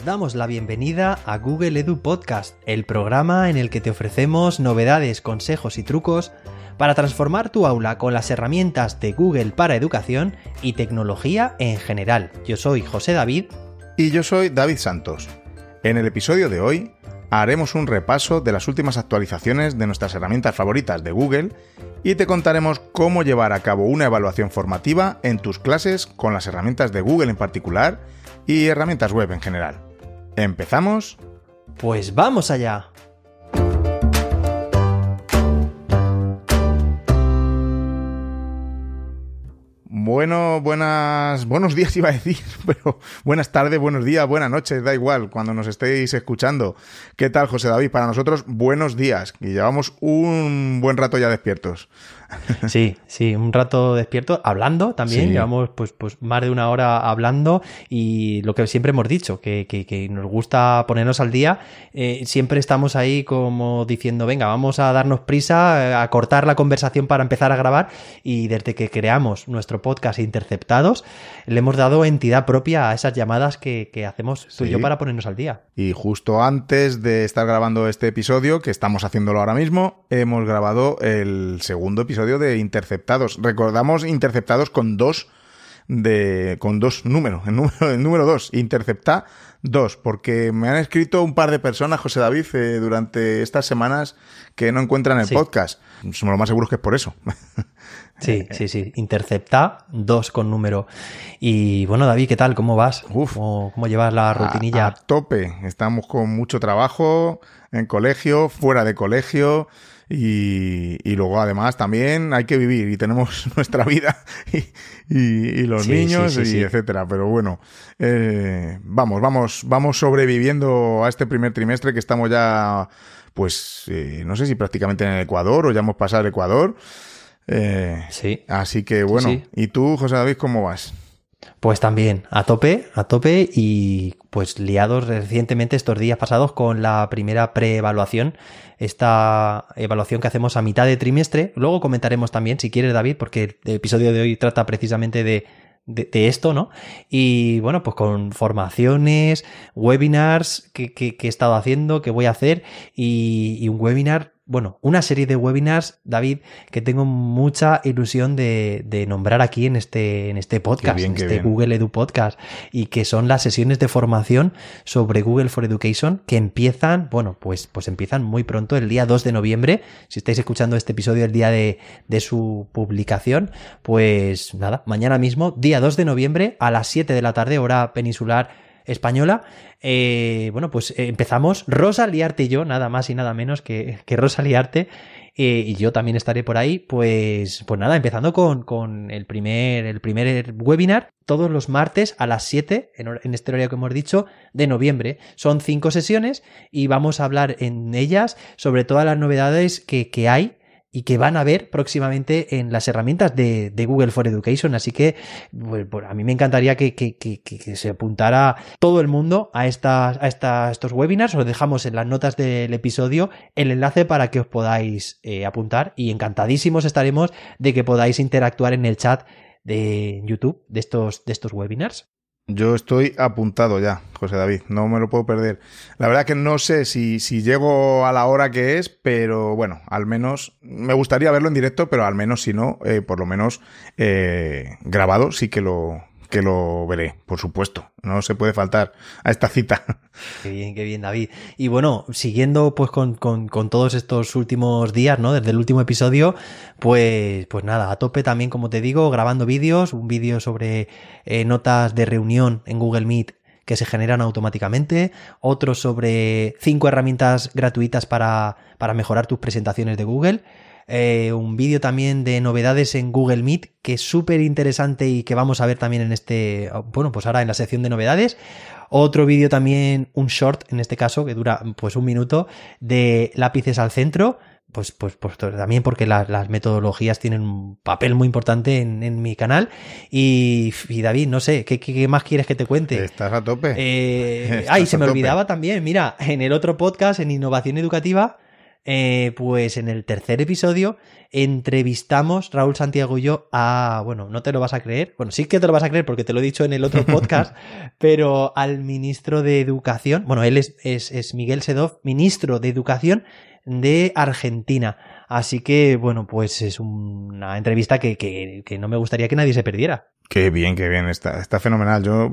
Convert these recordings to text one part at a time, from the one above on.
Os damos la bienvenida a Google Edu Podcast, el programa en el que te ofrecemos novedades, consejos y trucos para transformar tu aula con las herramientas de Google para educación y tecnología en general. Yo soy José David. Y yo soy David Santos. En el episodio de hoy haremos un repaso de las últimas actualizaciones de nuestras herramientas favoritas de Google y te contaremos cómo llevar a cabo una evaluación formativa en tus clases con las herramientas de Google en particular y herramientas web en general. ¿Empezamos? Pues vamos allá. Bueno, buenas, buenos días iba a decir, pero buenas tardes, buenos días, buenas noches, da igual, cuando nos estéis escuchando. ¿Qué tal, José David? Para nosotros, buenos días, y llevamos un buen rato ya despiertos. Sí, sí, un rato despierto, hablando también, llevamos pues, pues más de una hora hablando y lo que siempre hemos dicho, que, que, nos gusta ponernos al día, eh, siempre estamos ahí como diciendo, venga, vamos a darnos prisa, a cortar la conversación para empezar a grabar y desde que creamos nuestro podcast Interceptados, le hemos dado entidad propia a esas llamadas que, hacemos tú y yo para ponernos al día. Y justo antes de estar grabando este episodio, que estamos haciéndolo ahora mismo, hemos grabado el segundo episodio de interceptados. Recordamos interceptados con dos de con dos números, el número, el número dos, intercepta dos, porque me han escrito un par de personas, José David, eh, durante estas semanas que no encuentran el podcast. Somos lo más seguros que es por eso. Sí, sí, sí. Intercepta dos con número. Y bueno, David, ¿qué tal? ¿Cómo vas? ¿Cómo, llevas la rutinilla? a tope. Estamos con mucho trabajo en colegio, fuera de colegio. Y, luego además también hay que vivir y tenemos nuestra vida y, los niños y etcétera. Pero bueno, eh, vamos, vamos, vamos sobreviviendo a este primer trimestre que estamos ya, pues, eh, no sé si prácticamente en el Ecuador o ya hemos pasado el Ecuador. Eh, sí. Así que bueno, ¿y tú, José David, cómo vas? Pues también, a tope, a tope y pues liados recientemente estos días pasados con la primera preevaluación, esta evaluación que hacemos a mitad de trimestre. Luego comentaremos también, si quieres, David, porque el episodio de hoy trata precisamente de, de, esto, ¿no? Y bueno, pues con formaciones, webinars que, que, he estado haciendo, que voy a hacer y, y un webinar bueno, una serie de webinars, David, que tengo mucha ilusión de, nombrar aquí en este, en este podcast, en este Google Edu Podcast, y que son las sesiones de formación sobre Google for Education que empiezan, bueno, pues, pues empiezan muy pronto, el día 2 de noviembre. Si estáis escuchando este episodio el día de, de su publicación, pues nada, mañana mismo, día 2 de noviembre, a las 7 de la tarde, hora peninsular española. Eh, bueno, pues eh, empezamos Rosa Liarte y yo, nada más y nada menos que, que Rosa Liarte. Eh, y yo también estaré por ahí, pues, pues nada, empezando con, con el, primer, el primer webinar, todos los martes a las 7, en, en, este horario que hemos dicho, de noviembre. Son cinco sesiones y vamos a hablar en ellas sobre todas las novedades que, que hay y que van a ver próximamente en las herramientas de, Google for Education. Así que pues, pues, a mí me encantaría que, se apuntara todo el mundo a, estas, a estos webinars. Os dejamos en las notas del episodio el enlace para que os podáis eh, apuntar y encantadísimos estaremos de que podáis interactuar en el chat de YouTube de estos, de estos webinars. Yo estoy apuntado ya, José David, no me lo puedo perder. La verdad que no sé si, si llego a la hora que es, pero bueno, al menos me gustaría verlo en directo, pero al menos si no, eh, por lo menos eh, grabado sí que lo, que lo veré, por supuesto. No se puede faltar a esta cita. Qué bien, qué bien, David. Y bueno, siguiendo pues con, con, con, todos estos últimos días, ¿no? Desde el último episodio, pues, pues nada, a tope también, como te digo, grabando vídeos, un vídeo sobre eh, notas de reunión en Google Meet que se generan automáticamente, otro sobre cinco herramientas gratuitas para, para mejorar tus presentaciones de Google eh, un vídeo también de novedades en Google Meet, que es súper interesante y que vamos a ver también en este, bueno, pues ahora en la sección de novedades. Otro vídeo también, un short en este caso, que dura pues un minuto, de lápices al centro. Pues, pues, pues también porque las metodologías tienen un papel muy importante en, mi canal. Y, David, no sé, ¿qué, más quieres que te cuente? Estás a tope. Eh, ay, se me olvidaba también, mira, en el otro podcast, en Innovación Educativa, eh, pues en el tercer episodio entrevistamos Raúl Santiago y yo a, bueno, no te lo vas a creer, bueno, sí que te lo vas a creer porque te lo he dicho en el otro podcast, pero al ministro de Educación, bueno, él es, es, Miguel Sedov, ministro de Educación de Argentina. Así que, bueno, pues es una entrevista que, que, que, no me gustaría que nadie se perdiera. Qué bien, qué bien, está, está fenomenal. Yo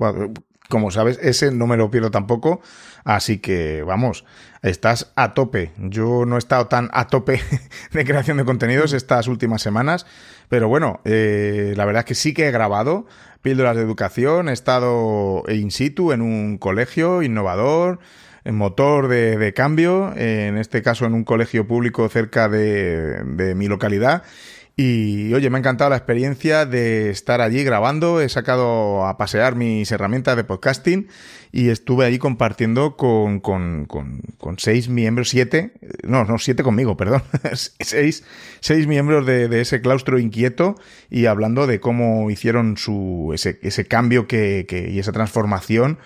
como sabes, ese no me lo pierdo tampoco. Así que vamos, estás a tope. Yo no he estado tan a tope de creación de contenidos estas últimas semanas. Pero bueno, eh, la verdad es que sí que he grabado píldoras de educación. He estado in situ en un colegio innovador motor de, cambio, en este caso en un colegio público cerca de, de mi localidad. Y oye, me ha encantado la experiencia de estar allí grabando. He sacado a pasear mis herramientas de podcasting y estuve allí compartiendo con, con, con, con seis miembros, siete, no, no, siete conmigo, perdón, seis, seis miembros de, de, ese claustro inquieto y hablando de cómo hicieron su, ese, ese cambio que, que, y esa transformación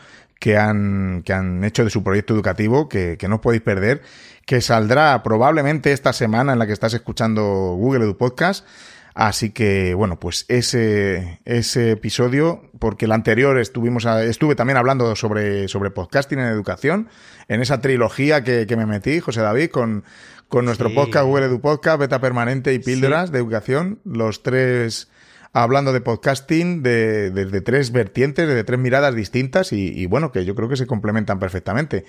que han, que han hecho de su proyecto educativo, que, que no podéis perder que saldrá probablemente esta semana en la que estás escuchando Google Edu Podcast. Así que, bueno, pues ese, ese episodio, porque el anterior estuvimos estuve también hablando sobre, sobre podcasting en educación, en esa trilogía que, que me metí, José David, con, con nuestro podcast, Google Edu Podcast, Beta Permanente y Píldoras de Educación, los tres hablando de podcasting desde de, de tres vertientes, de tres miradas distintas y, y, bueno, que yo creo que se complementan perfectamente.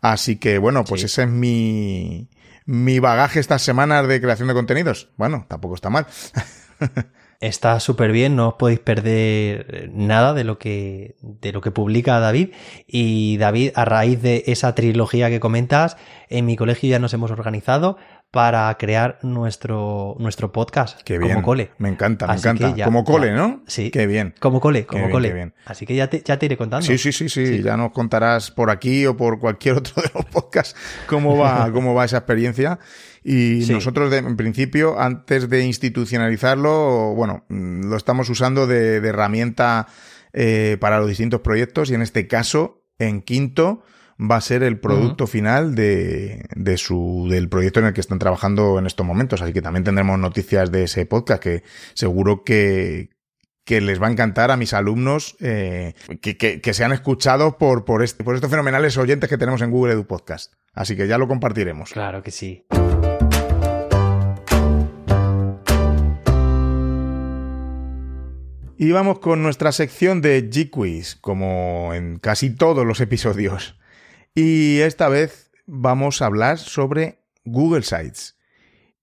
Así que bueno, pues ese es mi, mi bagaje estas semanas de creación de contenidos. Bueno, tampoco está mal. Está súper bien, no os podéis perder nada de lo que de lo que publica David. Y David, a raíz de esa trilogía que comentas, en mi colegio ya nos hemos organizado para crear nuestro, nuestro podcast Qué bien. como cole. Me encanta, me encanta. como cole, ¿no? Sí. Qué bien. Como cole, como cole. bien. Así que ya te, ya te iré contando. Sí, sí, sí, sí, Ya nos contarás por aquí o por cualquier otro de los podcasts cómo va, cómo va esa experiencia. Y nosotros, de, en principio, antes de institucionalizarlo, bueno, mm, lo estamos usando de, de herramienta eh, para los distintos proyectos y en este caso, en quinto, va a ser el producto final de, de, su, del proyecto en el que están trabajando en estos momentos. Así que también tendremos noticias de ese podcast que seguro que, que les va a encantar a mis alumnos eh, que, que, que, se han escuchado por, por, este, por estos fenomenales oyentes que tenemos en Google Edu Podcast. Así que ya lo compartiremos. Claro que sí. Y vamos con nuestra sección de G-Quiz, como en casi todos los episodios. Y esta vez vamos a hablar sobre Google Sites.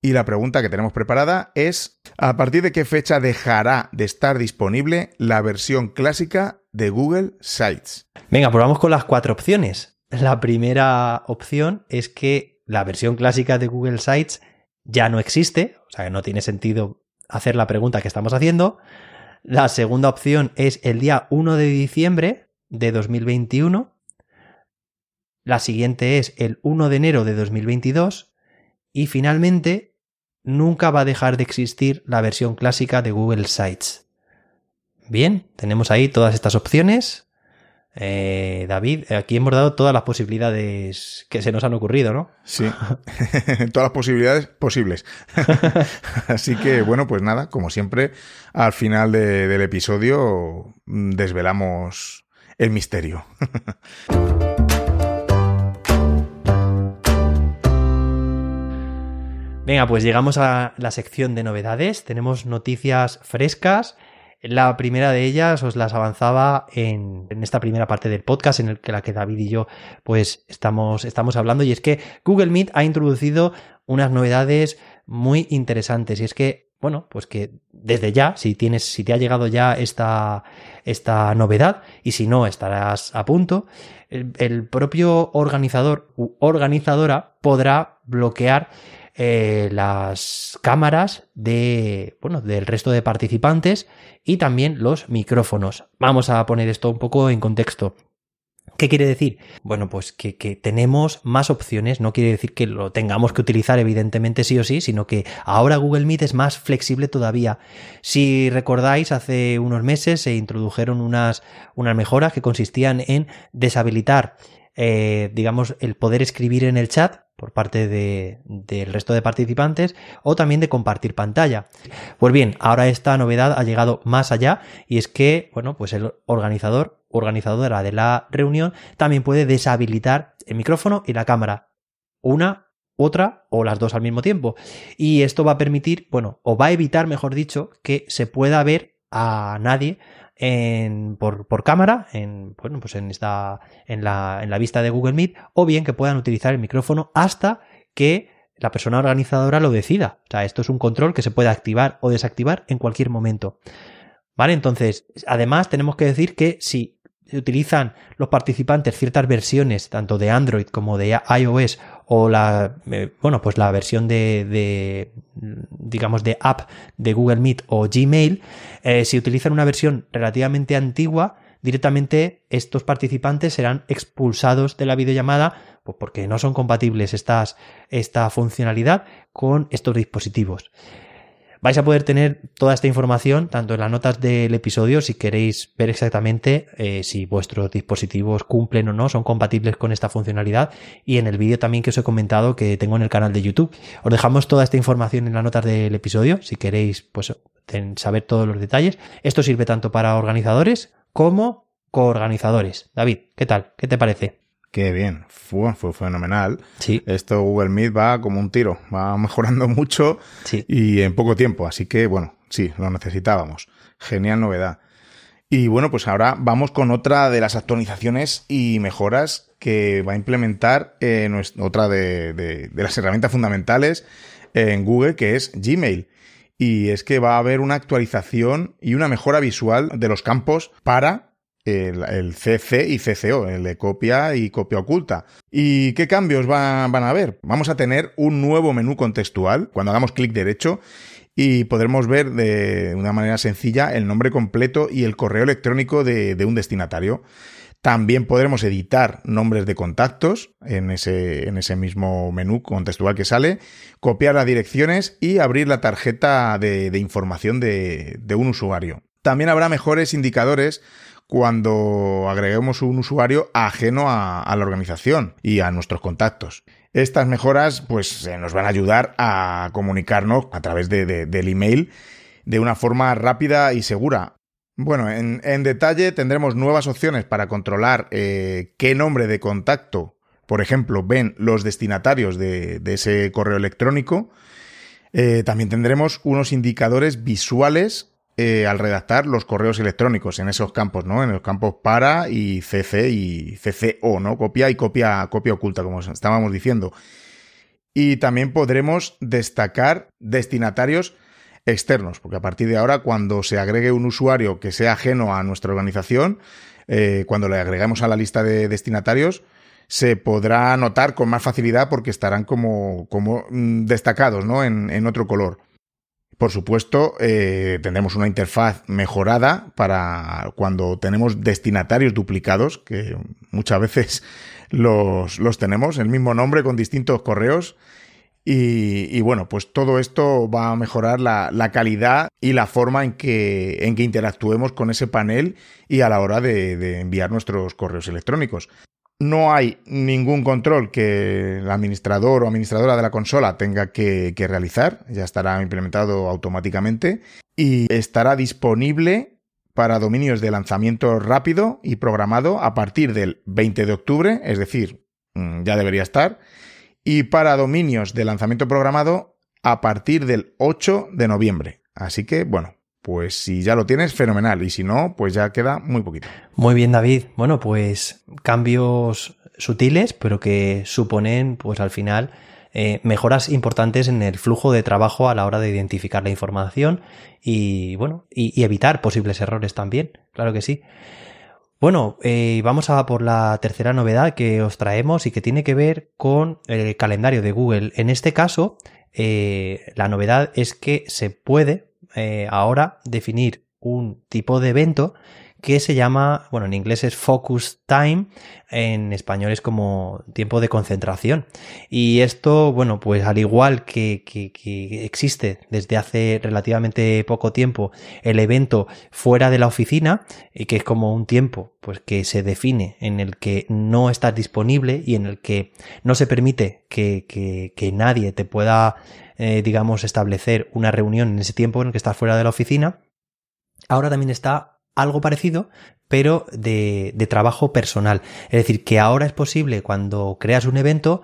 Y la pregunta que tenemos preparada es, ¿a partir de qué fecha dejará de estar disponible la versión clásica de Google Sites? Venga, pues vamos con las cuatro opciones. La primera opción es que la versión clásica de Google Sites ya no existe, o sea que no tiene sentido hacer la pregunta que estamos haciendo. La segunda opción es el día 1 de diciembre de 2021 la siguiente es el 1 de enero de 2022 y finalmente nunca va a dejar de existir la versión clásica de Google Sites. Bien, tenemos ahí todas estas opciones. Eh, David, aquí hemos dado todas las posibilidades que se nos han ocurrido, ¿no? Sí, todas las posibilidades posibles. Así que, bueno, pues nada, como siempre, al final del episodio desvelamos el misterio. Venga, pues llegamos a la sección de novedades. Tenemos noticias frescas. La primera de ellas os las avanzaba en, en, esta primera parte del podcast en el que la que David y yo pues estamos, estamos hablando y es que Google Meet ha introducido unas novedades muy interesantes y es que bueno, pues que desde ya, si tienes, si te ha llegado ya esta, esta novedad, y si no, estarás a punto, el, el propio organizador u organizadora podrá bloquear eh, las cámaras de, bueno, del resto de participantes y también los micrófonos. Vamos a poner esto un poco en contexto. ¿Qué quiere decir? Bueno, pues que, que, tenemos más opciones, no quiere decir que lo tengamos que utilizar evidentemente sí o sí, sino que ahora Google Meet es más flexible todavía. Si recordáis, hace unos meses se introdujeron unas, unas mejoras que consistían en deshabilitar eh, digamos, el poder escribir en el chat por parte del resto de participantes o también de compartir pantalla. Pues bien, ahora esta novedad ha llegado más allá y es que, bueno, pues el organizador, organizadora de la reunión también puede deshabilitar el micrófono y la cámara. Una, otra o las dos al mismo tiempo. Y esto va a permitir, bueno, o va a evitar, mejor dicho, que se pueda ver a nadie en, por, cámara, en, bueno, pues en, esta, en, la, en la vista de Google Meet, o bien que puedan utilizar el micrófono hasta que la persona organizadora lo decida. O sea, esto es un control que se puede activar o desactivar en cualquier momento. ¿Vale? Entonces, además tenemos que decir que si utilizan los participantes ciertas versiones, tanto de Android como de iOS, o la, eh, bueno, pues la versión de, digamos, de app de Google Meet o Gmail, eh, si utilizan una versión relativamente antigua, directamente estos participantes serán expulsados de la videollamada pues porque no son compatibles estas, esta funcionalidad con estos dispositivos. Vais a poder tener toda esta información tanto en las notas del episodio si queréis ver exactamente eh, si vuestros dispositivos cumplen o no, son compatibles con esta funcionalidad y en el vídeo también que os he comentado que tengo en el canal de YouTube. Os dejamos toda esta información en las notas del episodio si queréis pues saber todos los detalles. Esto sirve tanto para organizadores como coorganizadores. David, ¿qué tal? ¿Qué te parece? Qué bien, fue, fue fenomenal. Sí. Esto Google Meet va como un tiro, va mejorando mucho y en poco tiempo. Así que, bueno, sí, lo necesitábamos. Genial novedad. Y bueno, pues ahora vamos con otra de las actualizaciones y mejoras que va a implementar eh, otra de, de, de las herramientas fundamentales en Google, que es Gmail. Y es que va a haber una actualización y una mejora visual de los campos para el, CC y CCO, el de copia y copia oculta. ¿Y qué cambios van a haber? Vamos a tener un nuevo menú contextual cuando hagamos clic derecho y podremos ver de una manera sencilla el nombre completo y el correo electrónico de, un destinatario. También podremos editar nombres de contactos en ese, mismo menú contextual que sale, copiar las direcciones y abrir la tarjeta de, información de un usuario. También habrá mejores indicadores cuando agreguemos un usuario ajeno a, la organización y a nuestros contactos. Estas mejoras pues eh, nos van a ayudar a comunicarnos a través de, del email de una forma rápida y segura. Bueno, en, detalle tendremos nuevas opciones para controlar eh, qué nombre de contacto, por ejemplo, ven los destinatarios de, ese correo electrónico. Eh, también tendremos unos indicadores visuales eh, al redactar los correos electrónicos en esos campos, ¿no? En los campos para y CC y CCO, ¿no? Copia y copia, copia oculta, como estábamos diciendo. Y también podremos destacar destinatarios externos, porque a partir de ahora, cuando se agregue un usuario que sea ajeno a nuestra organización, eh, cuando le agregamos a la lista de destinatarios, se podrá notar con más facilidad porque estarán como, como mm, destacados, ¿no? En, en otro color. Por supuesto, eh, tendremos una interfaz mejorada para cuando tenemos destinatarios duplicados, que muchas veces los, los tenemos, el mismo nombre con distintos correos. Y, bueno, pues todo esto va a mejorar la, calidad y la forma en que, en que interactuemos con ese panel y a la hora de enviar nuestros correos electrónicos no hay ningún control que el administrador o administradora de la consola tenga que, realizar, ya estará implementado automáticamente y estará disponible para dominios de lanzamiento rápido y programado a partir del 20 de octubre, es decir, mm, ya debería estar, y para dominios de lanzamiento programado a partir del 8 de noviembre. Así que, bueno, pues si ya lo tienes, fenomenal. Y si no, pues ya queda muy poquito. Muy bien, David. Bueno, pues cambios sutiles, pero que suponen, pues al final, eh, mejoras importantes en el flujo de trabajo a la hora de identificar la información y, bueno, y, evitar posibles errores también. Claro que sí. Bueno, eh, vamos a por la tercera novedad que os traemos y que tiene que ver con el calendario de Google. En este caso, eh, la novedad es que se puede eh, ahora definir un tipo de evento que se llama, bueno, en inglés es Focus Time, en español es como tiempo de concentración. Y esto, bueno, pues al igual que, que, existe desde hace relativamente poco tiempo el evento fuera de la oficina, y que es como un tiempo pues que se define en el que no estás disponible y en el que no se permite que, que nadie te pueda eh, digamos, establecer una reunión en ese tiempo en el que estás fuera de la oficina. Ahora también está algo parecido, pero de, de trabajo personal. Es decir, que ahora es posible cuando creas un evento,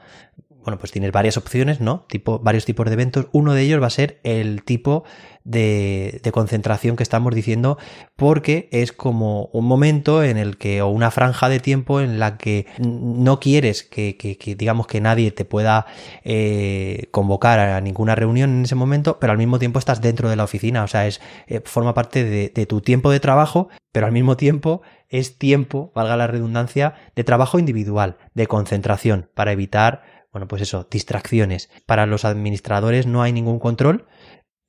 bueno, pues tienes varias opciones, ¿no? Tipo, varios tipos de eventos. Uno de ellos va a ser el tipo de, concentración que estamos diciendo, porque es como un momento en el que, o una franja de tiempo en la que no quieres que, digamos, que nadie te pueda eh, convocar a ninguna reunión en ese momento, pero al mismo tiempo estás dentro de la oficina, o sea, es, eh, forma parte de tu tiempo de trabajo, pero al mismo tiempo es tiempo, valga la redundancia, de trabajo individual, de concentración, para evitar bueno, pues eso, distracciones. Para los administradores no hay ningún control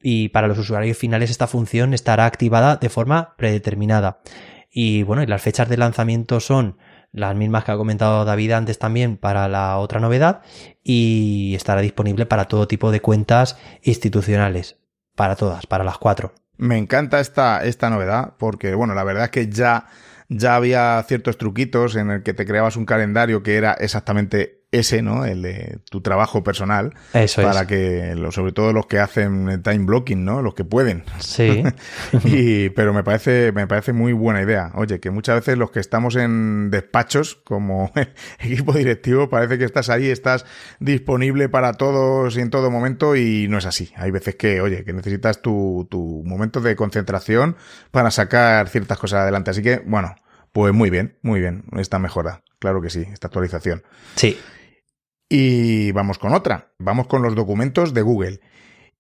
y para los usuarios finales esta función estará activada de forma predeterminada. Y bueno, y las fechas de lanzamiento son las mismas que ha comentado David antes también para la otra novedad y estará disponible para todo tipo de cuentas institucionales, para todas, para las cuatro. Me encanta esta, esta novedad porque, bueno, la verdad es que ya, ya había ciertos truquitos en el que te creabas un calendario que era exactamente ese, ¿no? El de tu trabajo personal. Eso para que, sobre todo los que hacen time blocking, ¿no? Los que pueden. Sí. y, pero me parece, me parece muy buena idea. Oye, que muchas veces los que estamos en despachos, como equipo directivo, parece que estás ahí, estás disponible para todos y en todo momento y no es así. Hay veces que, oye, que necesitas tu, tu momento de concentración para sacar ciertas cosas adelante. Así que, bueno, pues muy bien, muy bien, esta mejora. Claro que sí, esta actualización. Sí. Y vamos con otra. Vamos con los documentos de Google.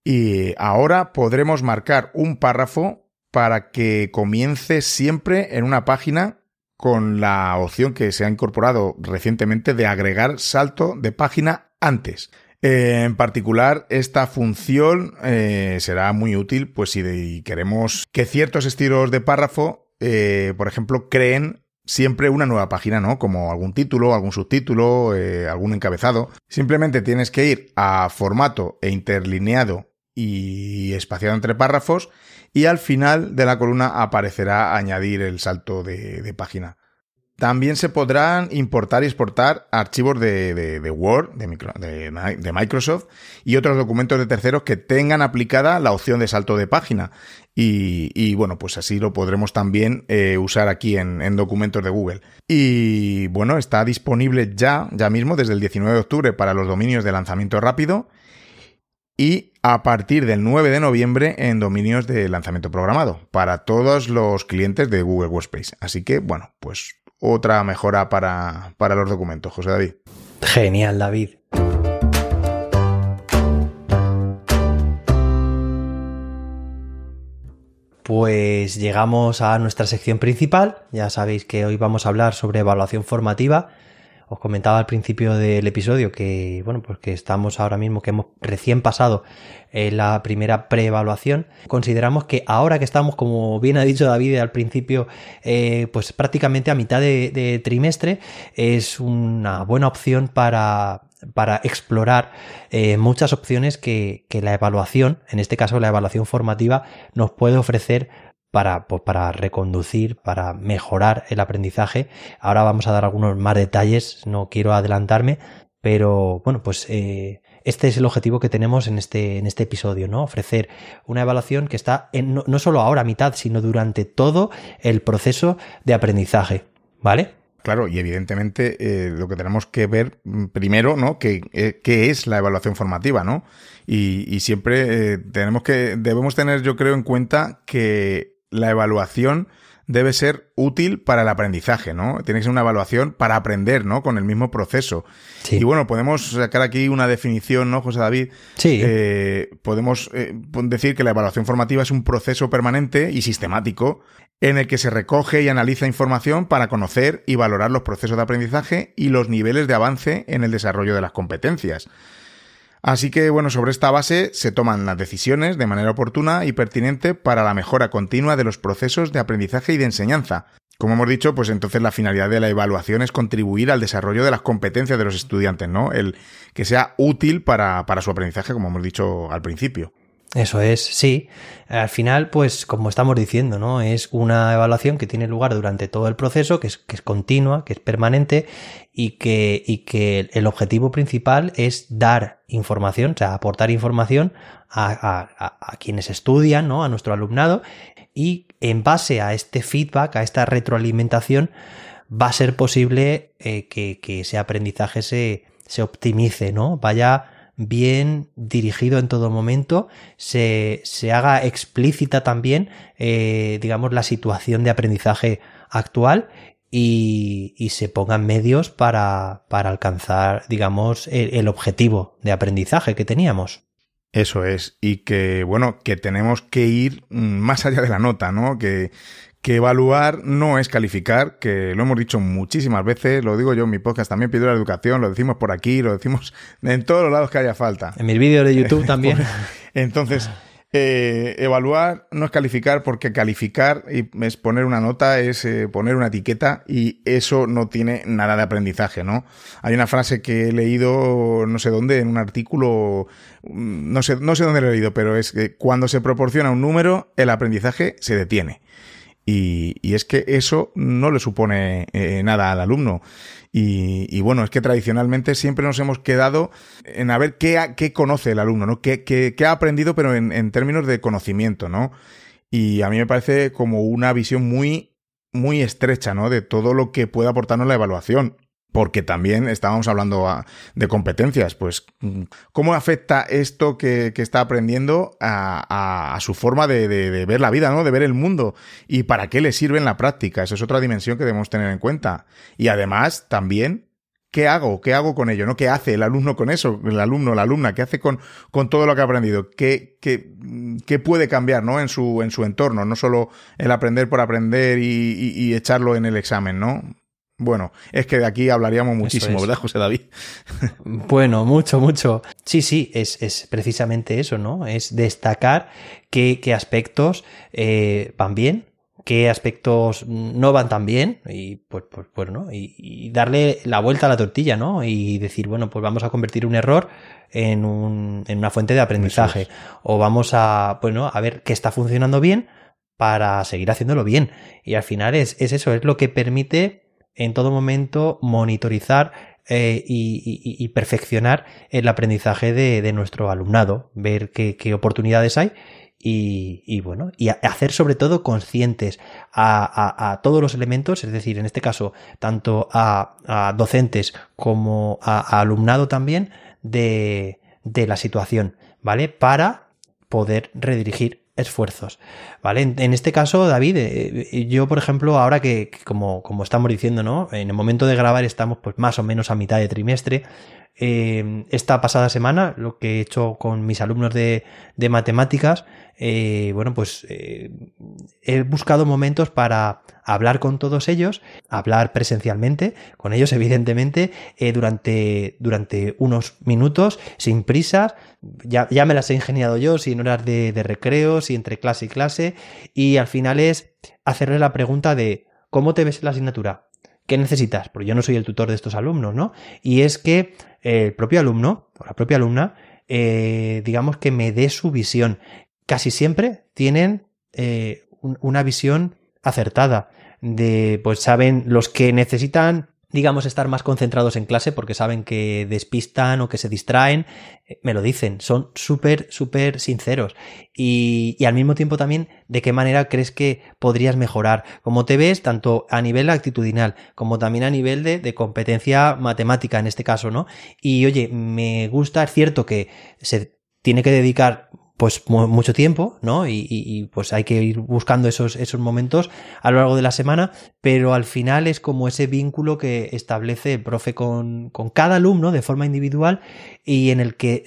Y ahora podremos marcar un párrafo para que comience siempre en una página con la opción que se ha incorporado recientemente de agregar salto de página antes. En particular, esta función eh, será muy útil pues si queremos que ciertos estilos de párrafo, eh, por ejemplo, creen siempre una nueva página, ¿no? Como algún título, algún subtítulo, eh, algún encabezado. Simplemente tienes que ir a formato e interlineado y espaciado entre párrafos y al final de la columna aparecerá añadir el salto de página. También se podrán importar y exportar archivos de, Word, de, Microsoft y otros documentos de terceros que tengan aplicada la opción de salto de página. Y, bueno, pues así lo podremos también eh, usar aquí en, en, documentos de Google. Y bueno, está disponible ya, ya mismo, desde el 19 de octubre para los dominios de lanzamiento rápido y a partir del 9 de noviembre en dominios de lanzamiento programado para todos los clientes de Google Workspace. Así que, bueno, pues otra mejora para, para los documentos, José David. Genial, David. Pues llegamos a nuestra sección principal. Ya sabéis que hoy vamos a hablar sobre evaluación formativa os comentaba al principio del episodio que, bueno, pues estamos ahora mismo, que hemos recién pasado eh, la primera preevaluación. Consideramos que ahora que estamos, como bien ha dicho David al principio, eh, pues prácticamente a mitad de, trimestre, es una buena opción para, para explorar eh, muchas opciones que, que, la evaluación, en este caso la evaluación formativa, nos puede ofrecer para, pues, para reconducir, para mejorar el aprendizaje. Ahora vamos a dar algunos más detalles, no quiero adelantarme, pero bueno, pues eh, este es el objetivo que tenemos en este, en este episodio, ¿no? Ofrecer una evaluación que está en, no, no solo ahora a mitad, sino durante todo el proceso de aprendizaje, ¿vale? Claro, y evidentemente eh, lo que tenemos que ver mm, primero, ¿no? ¿Qué, eh, qué es la evaluación formativa, ¿no? Y, siempre tenemos que, debemos tener, yo creo, en cuenta que la evaluación debe ser útil para el aprendizaje, ¿no? Tiene que ser una evaluación para aprender, ¿no? Con el mismo proceso. Y bueno, podemos sacar aquí una definición, ¿no, José David? Sí. Eh, podemos eh, decir que la evaluación formativa es un proceso permanente y sistemático en el que se recoge y analiza información para conocer y valorar los procesos de aprendizaje y los niveles de avance en el desarrollo de las competencias. Así que, bueno, sobre esta base se toman las decisiones de manera oportuna y pertinente para la mejora continua de los procesos de aprendizaje y de enseñanza, Como hemos dicho, pues entonces la finalidad de la evaluación es contribuir al desarrollo de las competencias de los estudiantes, ¿no? El que sea útil para, para su aprendizaje, como hemos dicho al principio. Eso es, sí. Al final, pues, como estamos diciendo, ¿no? Es una evaluación que tiene lugar durante todo el proceso, que es, que es continua, que es permanente, y que, y que el objetivo principal es dar información, o sea, aportar información a, a, quienes estudian, ¿no? A nuestro alumnado, y en base a este feedback, a esta retroalimentación, va a ser posible eh, que, que, ese aprendizaje se, se optimice, ¿no? Vaya bien dirigido en todo momento, se, se haga explícita también, eh, digamos, la situación de aprendizaje actual y, y se pongan medios para, para alcanzar, digamos, el, el objetivo de aprendizaje que teníamos. Eso es, y que, bueno, que tenemos que ir mm, más allá de la nota, ¿no? Que, que evaluar no es calificar, que lo hemos dicho muchísimas veces, lo digo yo en mi podcast, también pido la educación, lo decimos por aquí, lo decimos en todos los lados que haya falta. En mis vídeos de YouTube también. Entonces, eh, evaluar no es calificar porque calificar es poner una nota, es eh, poner una etiqueta y eso no tiene nada de aprendizaje, ¿no? Hay una frase que he leído no sé dónde, en un artículo, mm, no sé, no sé dónde lo he leído, pero es que cuando se proporciona un número, el aprendizaje se detiene. Y, es que eso no le supone eh, nada al alumno. Y, bueno, es que tradicionalmente siempre nos hemos quedado en a ver qué, qué conoce el alumno, ¿no? ¿Qué, qué, qué ha aprendido, pero en, en, términos de conocimiento, ¿no? Y a mí me parece como una visión muy, muy estrecha, ¿no? De todo lo que puede aportarnos la evaluación porque también estábamos hablando de competencias, pues cómo afecta esto que, está aprendiendo a, su forma de, ver la vida, ¿no? De ver el mundo y para qué le sirve en la práctica. Esa es otra dimensión que debemos tener en cuenta. Y además también ¿qué hago? ¿Qué hago con ello? ¿No? ¿Qué hace el alumno con eso? El alumno, la alumna, ¿qué hace con, todo lo que ha aprendido? ¿Qué, qué puede cambiar, ¿no? En su, en su entorno, no solo el aprender por aprender y echarlo en el examen, ¿no? Bueno, es que de aquí hablaríamos muchísimo, ¿verdad, José David? bueno, mucho, mucho. Sí, sí, es, es precisamente eso, ¿no? Es destacar qué, qué aspectos eh, van bien, qué aspectos no van tan bien, y pues, pues, pues ¿no? Y, y, darle la vuelta a la tortilla, ¿no? Y decir, bueno, pues vamos a convertir un error en, un, en una fuente de aprendizaje. O vamos a, bueno, a ver qué está funcionando bien para seguir haciéndolo bien. Y al final es, es eso, es lo que permite en todo momento monitorizar eh, y, perfeccionar el aprendizaje de, nuestro alumnado, ver qué, oportunidades hay y, bueno, y hacer sobre todo conscientes a, todos los elementos, es decir, en este caso, tanto a, docentes como a, alumnado también de, de la situación, ¿vale? Para poder redirigir esfuerzos. ¿Vale? En, este caso, David, eh, yo, por ejemplo, ahora que, como, como, estamos diciendo, ¿no? En el momento de grabar estamos pues más o menos a mitad de trimestre. Eh, esta pasada semana, lo que he hecho con mis alumnos de, matemáticas, eh, bueno, pues eh, he buscado momentos para hablar con todos ellos, hablar presencialmente con ellos, evidentemente, eh, durante, unos minutos, sin prisas. Ya, me las he ingeniado yo, sin horas de, recreo, si entre clase y clase. Y al final es hacerle la pregunta de ¿cómo te ves la asignatura? ¿Qué necesitas? Porque yo no soy el tutor de estos alumnos, ¿no? Y es que el propio alumno o la propia alumna eh, digamos que me dé su visión, casi siempre tienen eh, una visión acertada de, pues saben los que necesitan digamos, estar más concentrados en clase porque saben que despistan o que se distraen, eh, me lo dicen, son súper, súper sinceros. Y, y, al mismo tiempo también, de qué manera crees que podrías mejorar, como te ves, tanto a nivel actitudinal como también a nivel de, de competencia matemática en este caso, ¿no? Y oye, me gusta, es cierto que se tiene que dedicar pues mucho tiempo, ¿no? Y, pues hay que ir buscando esos, esos momentos a lo largo de la semana, pero al final es como ese vínculo que establece el profe con, con cada alumno de forma individual y en el que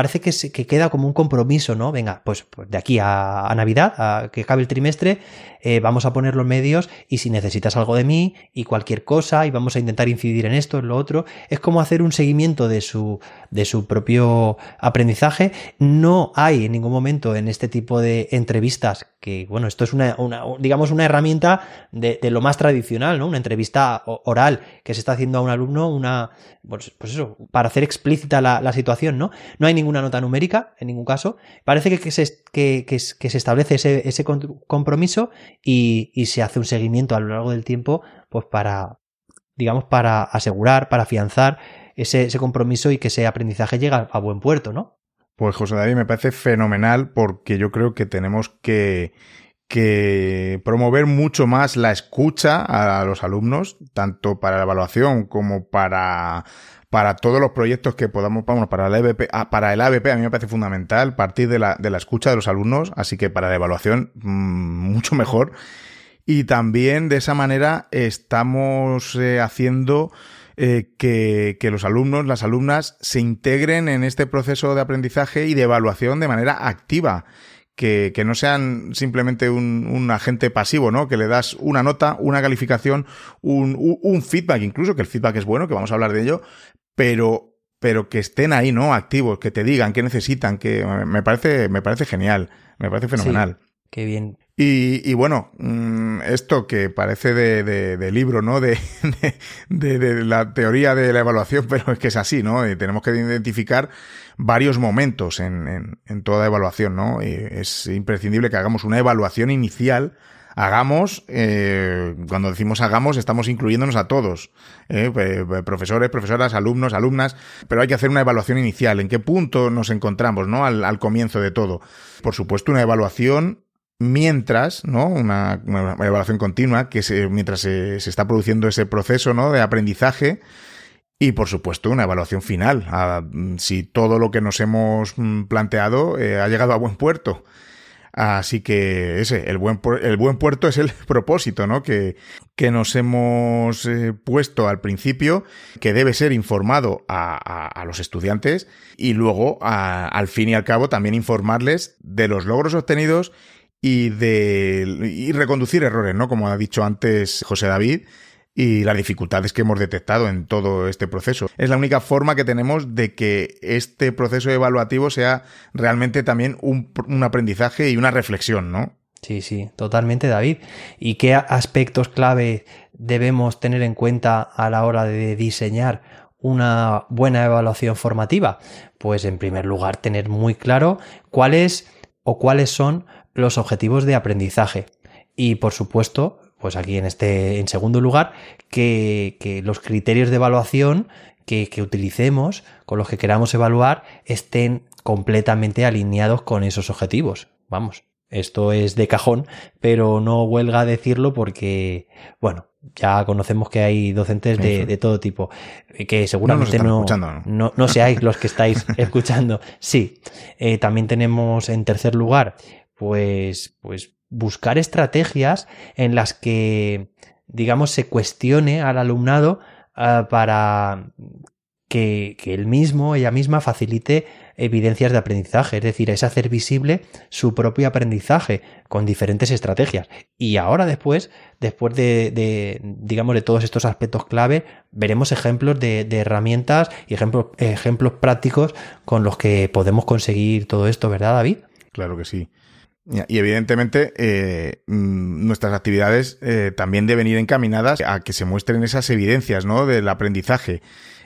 parece que, se, que queda como un compromiso, ¿no? Venga, pues, pues de aquí a, Navidad, a que acabe el trimestre, eh, vamos a poner los medios y si necesitas algo de mí y cualquier cosa y vamos a intentar incidir en esto, en lo otro, es como hacer un seguimiento de su, de su propio aprendizaje. No hay en ningún momento en este tipo de entrevistas que bueno, esto es una, digamos, una herramienta de, lo más tradicional, ¿no? Una entrevista oral que se está haciendo a un alumno, una, pues, pues eso, para hacer explícita la, situación, ¿no? No hay ninguna nota numérica, en ningún caso. Parece que, se, que, que, se establece ese, ese compromiso y, y se hace un seguimiento a lo largo del tiempo, pues para, digamos, para asegurar, para afianzar ese, ese compromiso y que ese aprendizaje llegue a buen puerto, ¿no? Pues José David me parece fenomenal porque yo creo que tenemos que, que promover mucho más la escucha a los alumnos, tanto para la evaluación como para, para todos los proyectos que podamos, vamos, para el ABP, ah, para el ABP a mí me parece fundamental partir de la, de la escucha de los alumnos, así que para la evaluación mm, mucho mejor. Y también de esa manera estamos eh, haciendo eh, que, los alumnos, las alumnas, se integren en este proceso de aprendizaje y de evaluación de manera activa. Que, no sean simplemente un, agente pasivo, ¿no? Que le das una nota, una calificación, un, feedback, incluso, que el feedback es bueno, que vamos a hablar de ello, pero, pero que estén ahí, ¿no? Activos, que te digan qué necesitan, que me parece, me parece genial, me parece fenomenal. qué bien. Y, bueno, mm, esto que parece de, libro, ¿no? De, de, la teoría de la evaluación, pero es que es así, ¿no? Y tenemos que identificar varios momentos en, en, toda evaluación, ¿no? Y es imprescindible que hagamos una evaluación inicial. Hagamos, eh, cuando decimos hagamos, estamos incluyéndonos a todos, ¿eh? profesores, profesoras, alumnos, alumnas, pero hay que hacer una evaluación inicial. ¿En qué punto nos encontramos, ¿no? Al, comienzo de todo. Por supuesto, una evaluación mientras, ¿no? Una, evaluación continua, que se, mientras se, está produciendo ese proceso, ¿no? De aprendizaje. Y por supuesto, una evaluación final, a, si todo lo que nos hemos mm, planteado eh, ha llegado a buen puerto. Así que ese, el buen, el buen puerto es el propósito, ¿no? Que, que nos hemos eh, puesto al principio, que debe ser informado a, a, los estudiantes y luego, al fin y al cabo, también informarles de los logros obtenidos y de y reconducir errores, ¿no? Como ha dicho antes José David, y las dificultades que hemos detectado en todo este proceso. Es la única forma que tenemos de que este proceso evaluativo sea realmente también un, un aprendizaje y una reflexión, ¿no? Sí, sí, totalmente, David. ¿Y qué aspectos clave debemos tener en cuenta a la hora de diseñar una buena evaluación formativa? Pues en primer lugar, tener muy claro cuáles o cuáles son los objetivos de aprendizaje. Y por supuesto, pues aquí en este, en segundo lugar, que, los criterios de evaluación que, que, utilicemos, con los que queramos evaluar, estén completamente alineados con esos objetivos. Vamos, esto es de cajón, pero no huelga decirlo porque, bueno, ya conocemos que hay docentes de, todo tipo, que seguramente no, no, no, seáis los que estáis escuchando. Sí, eh, también tenemos en tercer lugar pues, pues buscar estrategias en las que, digamos, se cuestione al alumnado ah, para que, que él mismo, ella misma, facilite evidencias de aprendizaje, es decir, es hacer visible su propio aprendizaje con diferentes estrategias. Y ahora después, después de, de digamos, de todos estos aspectos clave, veremos ejemplos de, de herramientas y ejemplos, ejemplos prácticos con los que podemos conseguir todo esto, ¿verdad, David? Claro que sí. Y evidentemente eh, mm, nuestras actividades eh, también deben ir encaminadas a que se muestren esas evidencias ¿no? del aprendizaje.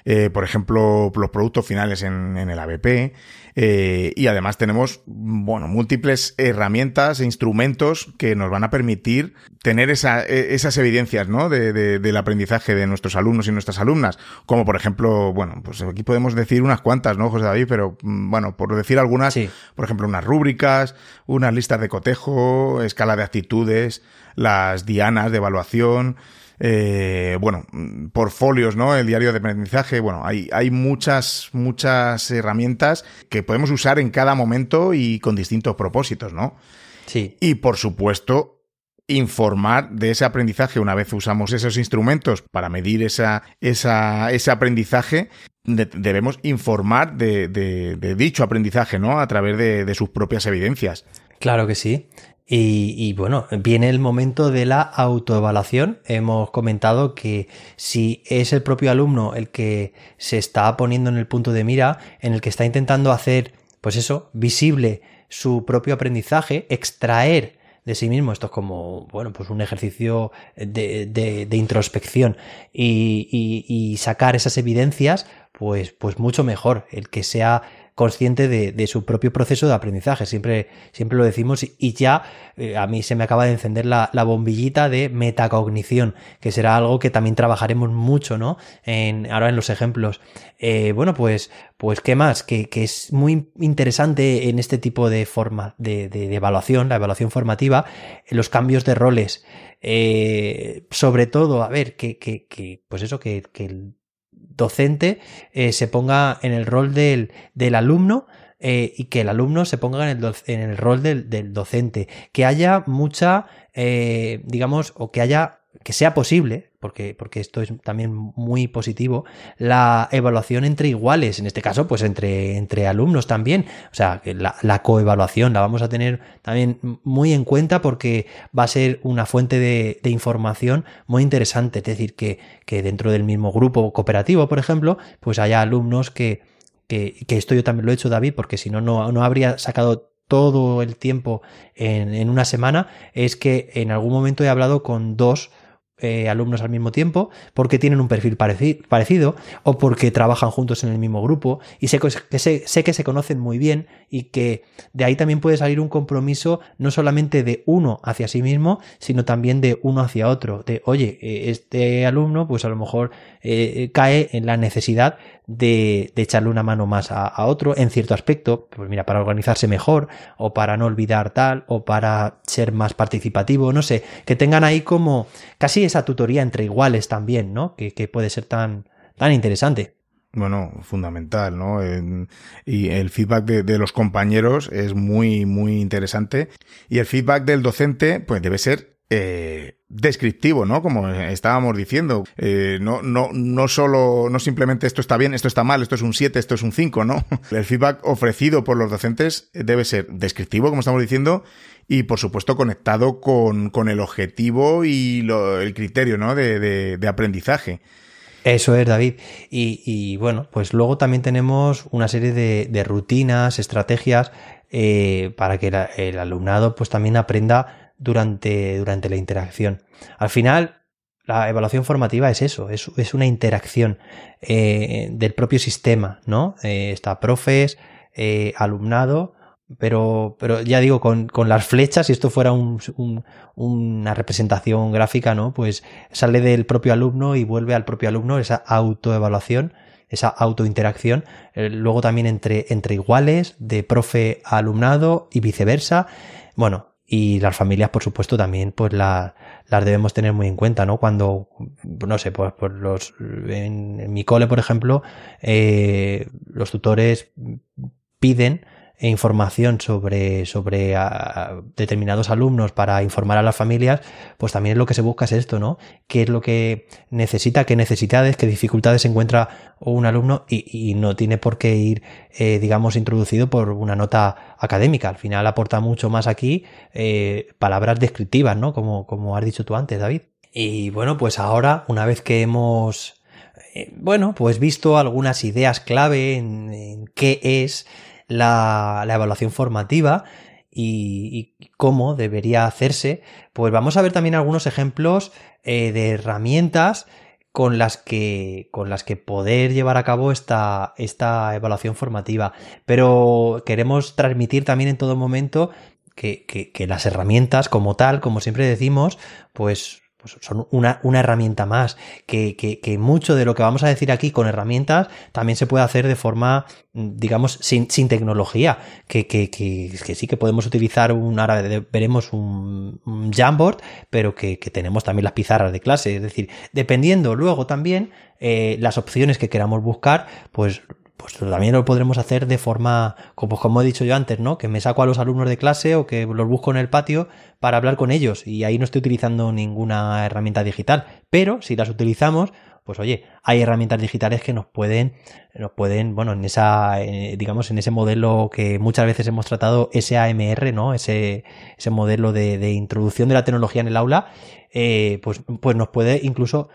Eh, por ejemplo, los productos finales en, en el ABP, eh, y además tenemos, bueno, múltiples herramientas e instrumentos que nos van a permitir tener esa, e, esas evidencias, ¿no? De, de, del aprendizaje de nuestros alumnos y nuestras alumnas. Como por ejemplo, bueno, pues aquí podemos decir unas cuantas, ¿no, José David? Pero, mm, bueno, por decir algunas, por ejemplo, unas rúbricas, unas listas de cotejo, escala de actitudes, las dianas de evaluación, eh, bueno, portfolios, ¿no? El diario de aprendizaje, bueno, hay, hay muchas, muchas herramientas que podemos usar en cada momento y con distintos propósitos, ¿no? Sí. Y por supuesto, informar de ese aprendizaje una vez usamos esos instrumentos para medir esa, esa, ese aprendizaje. debemos informar de, de, dicho aprendizaje, ¿no? A través de, de sus propias evidencias. Claro que sí. Y, bueno, viene el momento de la autoevaluación. Hemos comentado que si es el propio alumno el que se está poniendo en el punto de mira, en el que está intentando hacer, pues eso, visible su propio aprendizaje, extraer de sí mismo, esto es como, bueno, pues un ejercicio de, de, introspección y, y, y sacar esas evidencias, pues, pues mucho mejor. El que sea consciente de, su propio proceso de aprendizaje. Siempre, siempre lo decimos y ya eh, a mí se me acaba de encender la, bombillita de metacognición, que será algo que también trabajaremos mucho, ¿no? En, ahora en los ejemplos. Eh, bueno, pues, pues, ¿qué más? Que, es muy interesante en este tipo de forma de, evaluación, la evaluación formativa, los cambios de roles. Eh, sobre todo, a ver, que, que, pues eso, que, que docente eh, se ponga en el rol del, del alumno eh, y que el alumno se ponga en el, en el rol del, del, docente. Que haya mucha, eh, digamos, o que haya que sea posible, porque, porque esto es también muy positivo, la evaluación entre iguales, en este caso, pues entre, entre alumnos también. O sea, la, la coevaluación la vamos a tener también muy en cuenta porque va a ser una fuente de, información muy interesante. Es decir, que, que dentro del mismo grupo cooperativo, por ejemplo, pues haya alumnos que, que, esto yo también lo he hecho, David, porque si no, no, no habría sacado todo el tiempo en, en, una semana, es que en algún momento he hablado con dos eh, alumnos al mismo tiempo, porque tienen un perfil parecido o porque trabajan juntos en el mismo grupo y sé que, sé, que se conocen muy bien y que de ahí también puede salir un compromiso no solamente de uno hacia sí mismo, sino también de uno hacia otro. De, oye, eh, este alumno pues a lo mejor eh, cae en la necesidad de, echarle una mano más a, otro en cierto aspecto, pues mira, para organizarse mejor o para no olvidar tal o para ser más participativo, no sé, que tengan ahí como casi esa tutoría entre iguales también, ¿no? Que, puede ser tan, tan interesante. Bueno, fundamental, ¿no? y el feedback de, los compañeros es muy, muy interesante. Y el feedback del docente, pues debe ser eh, descriptivo, ¿no? Como estábamos diciendo. Eh, no, no, no solo, no simplemente esto está bien, esto está mal, esto es un 7, esto es un 5, ¿no? El feedback ofrecido por los docentes debe ser descriptivo, como estamos diciendo, y por supuesto conectado con, con el objetivo y el criterio, ¿no? De, de, aprendizaje. Eso es, David. Y, y, bueno, pues luego también tenemos una serie de, de rutinas, estrategias eh, para que el alumnado pues también aprenda durante, durante la interacción. Al final, la evaluación formativa es eso, es, es una interacción eh, del propio sistema, ¿no? Eh, está profes, eh, alumnado, pero, pero ya digo, con, con las flechas, si esto fuera un, una representación gráfica, ¿no? Pues sale del propio alumno y vuelve al propio alumno esa autoevaluación, esa autointeracción, luego también entre, entre iguales, de profe a alumnado y viceversa. Bueno, y las familias, por supuesto, también pues la, las debemos tener muy en cuenta, ¿no? Cuando, no sé, pues, pues los, en, mi cole, por ejemplo, eh, los tutores piden e información sobre, sobre determinados alumnos para informar a las familias, pues también lo que se busca es esto, ¿no? ¿Qué es lo que necesita, qué necesidades, qué dificultades encuentra un alumno y, no tiene por qué ir, eh, digamos, introducido por una nota académica. Al final aporta mucho más aquí eh, palabras descriptivas, ¿no? Como, como has dicho tú antes, David. Y bueno, pues ahora, una vez que hemos, eh, bueno, pues visto algunas ideas clave en qué es la, evaluación formativa y, cómo debería hacerse, pues vamos a ver también algunos ejemplos eh, de herramientas con las que con las que poder llevar a cabo esta, esta evaluación formativa. Pero queremos transmitir también en todo momento que, que, las herramientas como tal, como siempre decimos, pues pues son una, una herramienta más, que, que, mucho de lo que vamos a decir aquí con herramientas también se puede hacer de forma, digamos, sin, sin tecnología, que, que, sí que podemos utilizar un, ahora veremos un, un Jamboard, pero que, tenemos también las pizarras de clase, es decir, dependiendo luego también eh, las opciones que queramos buscar, pues pues también lo podremos hacer de forma, como, como he dicho yo antes, ¿no? Que me saco a los alumnos de clase o que los busco en el patio para hablar con ellos y ahí no estoy utilizando ninguna herramienta digital. Pero si las utilizamos, pues oye, hay herramientas digitales que nos pueden, nos pueden, bueno, en esa, eh, digamos, en ese modelo que muchas veces hemos tratado, SAMR, ¿no? Ese, ese modelo de, de introducción de la tecnología en el aula, eh, pues, pues nos puede incluso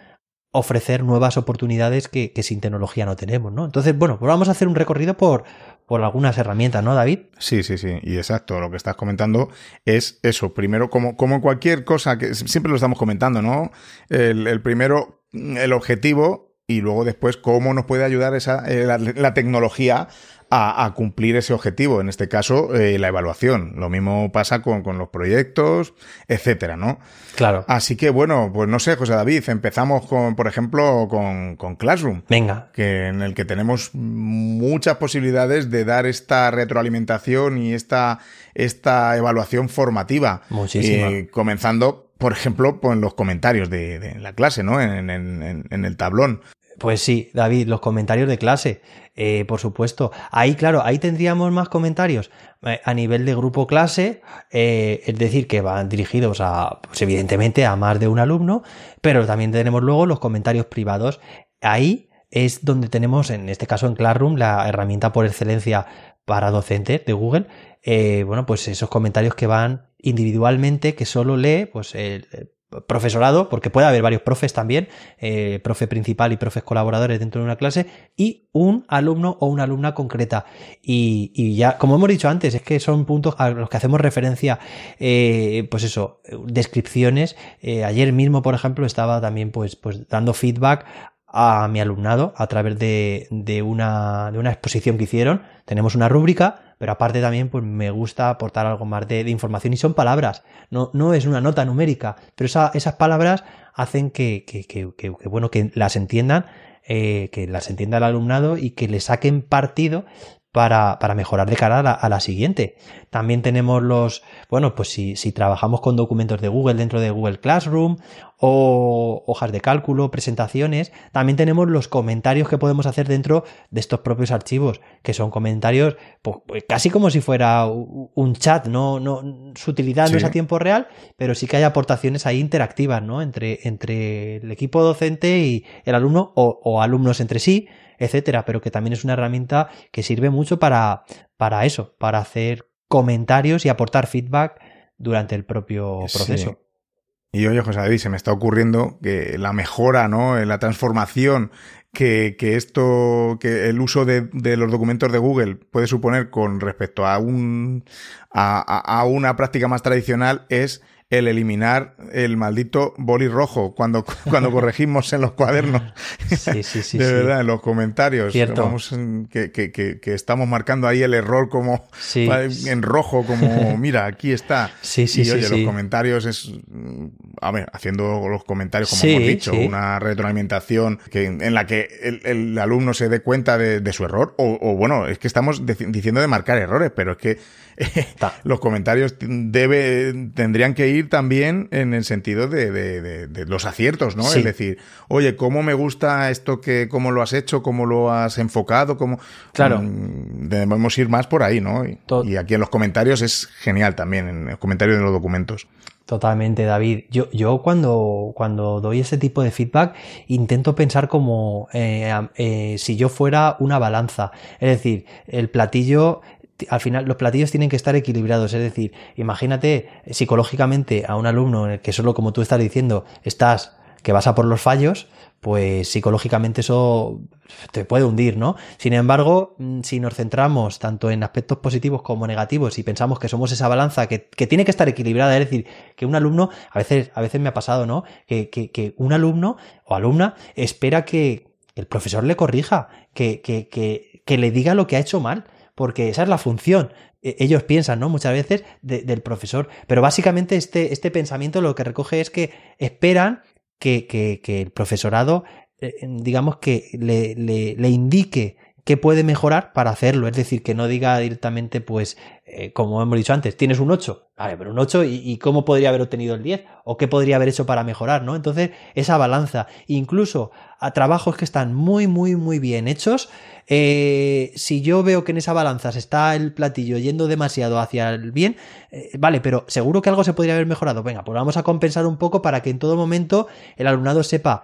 ofrecer nuevas oportunidades que, sin tecnología no tenemos, ¿no? Entonces, bueno, pues vamos a hacer un recorrido por, por algunas herramientas, ¿no, David? Sí, sí, sí. Y exacto, lo que estás comentando es eso. Primero, como, como cualquier cosa que siempre lo estamos comentando, ¿no? El, primero, el objetivo y luego después cómo nos puede ayudar esa, eh, la, tecnología a, cumplir ese objetivo, en este caso eh, la evaluación. Lo mismo pasa con, con, los proyectos, etcétera, ¿no? Claro. Así que bueno, pues no sé, José David, empezamos con, por ejemplo, con, con Classroom. Venga. Que en el que tenemos muchas posibilidades de dar esta retroalimentación y esta, esta evaluación formativa. Muchísimo. Y comenzando por ejemplo, pues en los comentarios de, de la clase, ¿no? En, en, en, el tablón. Pues sí, David, los comentarios de clase, eh, por supuesto. Ahí, claro, ahí tendríamos más comentarios eh, a nivel de grupo clase, eh, es decir, que van dirigidos a, pues evidentemente, a más de un alumno, pero también tenemos luego los comentarios privados. Ahí es donde tenemos, en este caso en Classroom, la herramienta por excelencia para docentes de Google, bueno, pues esos comentarios que van individualmente, que solo lee, pues el profesorado, porque puede haber varios profes también, eh, profe principal y profes colaboradores dentro de una clase, y un alumno o una alumna concreta. Y, ya, como hemos dicho antes, es que son puntos a los que hacemos referencia, eh, pues eso, descripciones. Eh, ayer mismo, por ejemplo, estaba también pues, pues dando feedback a mi alumnado a través de, de, una, de una exposición que hicieron. Tenemos una rúbrica, pero aparte también pues me gusta aportar algo más de, información y son palabras, no, no es una nota numérica, pero esas palabras hacen que, que, que, que, bueno, que las entiendan, eh, que las entienda el alumnado y que le saquen partido para, para mejorar de cara a la, siguiente. También tenemos los, bueno, pues si, si trabajamos con documentos de Google dentro de Google Classroom o hojas de cálculo, presentaciones, también tenemos los comentarios que podemos hacer dentro de estos propios archivos, que son comentarios pues, pues casi como si fuera un chat, no, no, su utilidad no es a tiempo real, pero sí que hay aportaciones ahí interactivas, ¿no? Entre, entre el equipo docente y el alumno o, o alumnos entre sí etcétera, pero que también es una herramienta que sirve mucho para, para eso, para hacer comentarios y aportar feedback durante el propio proceso. Y oye, José David, se me está ocurriendo que la mejora, ¿no? La transformación que, que esto, que el uso de, de, los documentos de Google puede suponer con respecto a un, a, a una práctica más tradicional es el eliminar el maldito boli rojo cuando, cuando corregimos en los cuadernos. Sí, sí, sí. de verdad, en los comentarios. Cierto. Vamos, que, que, que, estamos marcando ahí el error como en rojo, como mira, aquí está. Sí, sí, y oye, los comentarios es, a ver, haciendo los comentarios como hemos dicho, una retroalimentación que, en la que el, el alumno se dé cuenta de, de su error. O, o, bueno, es que estamos diciendo de marcar errores, pero es que los comentarios debe, tendrían que ir también en el sentido de, de, los aciertos, ¿no? Es decir, oye, ¿cómo me gusta esto que, cómo lo has hecho, cómo lo has enfocado, cómo... Claro. Mm, debemos ir más por ahí, ¿no? Y, aquí en los comentarios es genial también, en los comentarios de los documentos. Totalmente, David. Yo, yo cuando, cuando doy ese tipo de feedback intento pensar como eh, eh, si yo fuera una balanza. Es decir, el platillo al final los platillos tienen que estar equilibrados. Es decir, imagínate psicológicamente a un alumno en el que solo como tú estás diciendo estás que vas a por los fallos, pues psicológicamente eso te puede hundir, ¿no? Sin embargo, mm, si nos centramos tanto en aspectos positivos como negativos y pensamos que somos esa balanza que, tiene que estar equilibrada, es decir, que un alumno, a veces, a veces me ha pasado, ¿no? Que, que, que un alumno o alumna espera que el profesor le corrija, que, que le diga lo que ha hecho mal porque esa es la función. E, ellos piensan, ¿no? Muchas veces del profesor. Pero básicamente este, este pensamiento lo que recoge es que esperan que, que, el profesorado, eh, digamos que le, le, le indique qué puede mejorar para hacerlo. Es decir, que no diga directamente, pues, eh, como hemos dicho antes, tienes un 8, vale, pero un 8 y, cómo podría haber obtenido el 10 o qué podría haber hecho para mejorar, ¿no? Entonces, esa balanza, incluso a trabajos que están muy, muy, muy bien hechos, eh, si yo veo que en esa balanza se está el platillo yendo demasiado hacia el bien, eh, vale, pero seguro que algo se podría haber mejorado. Venga, pues vamos a compensar un poco para que en todo momento el alumnado sepa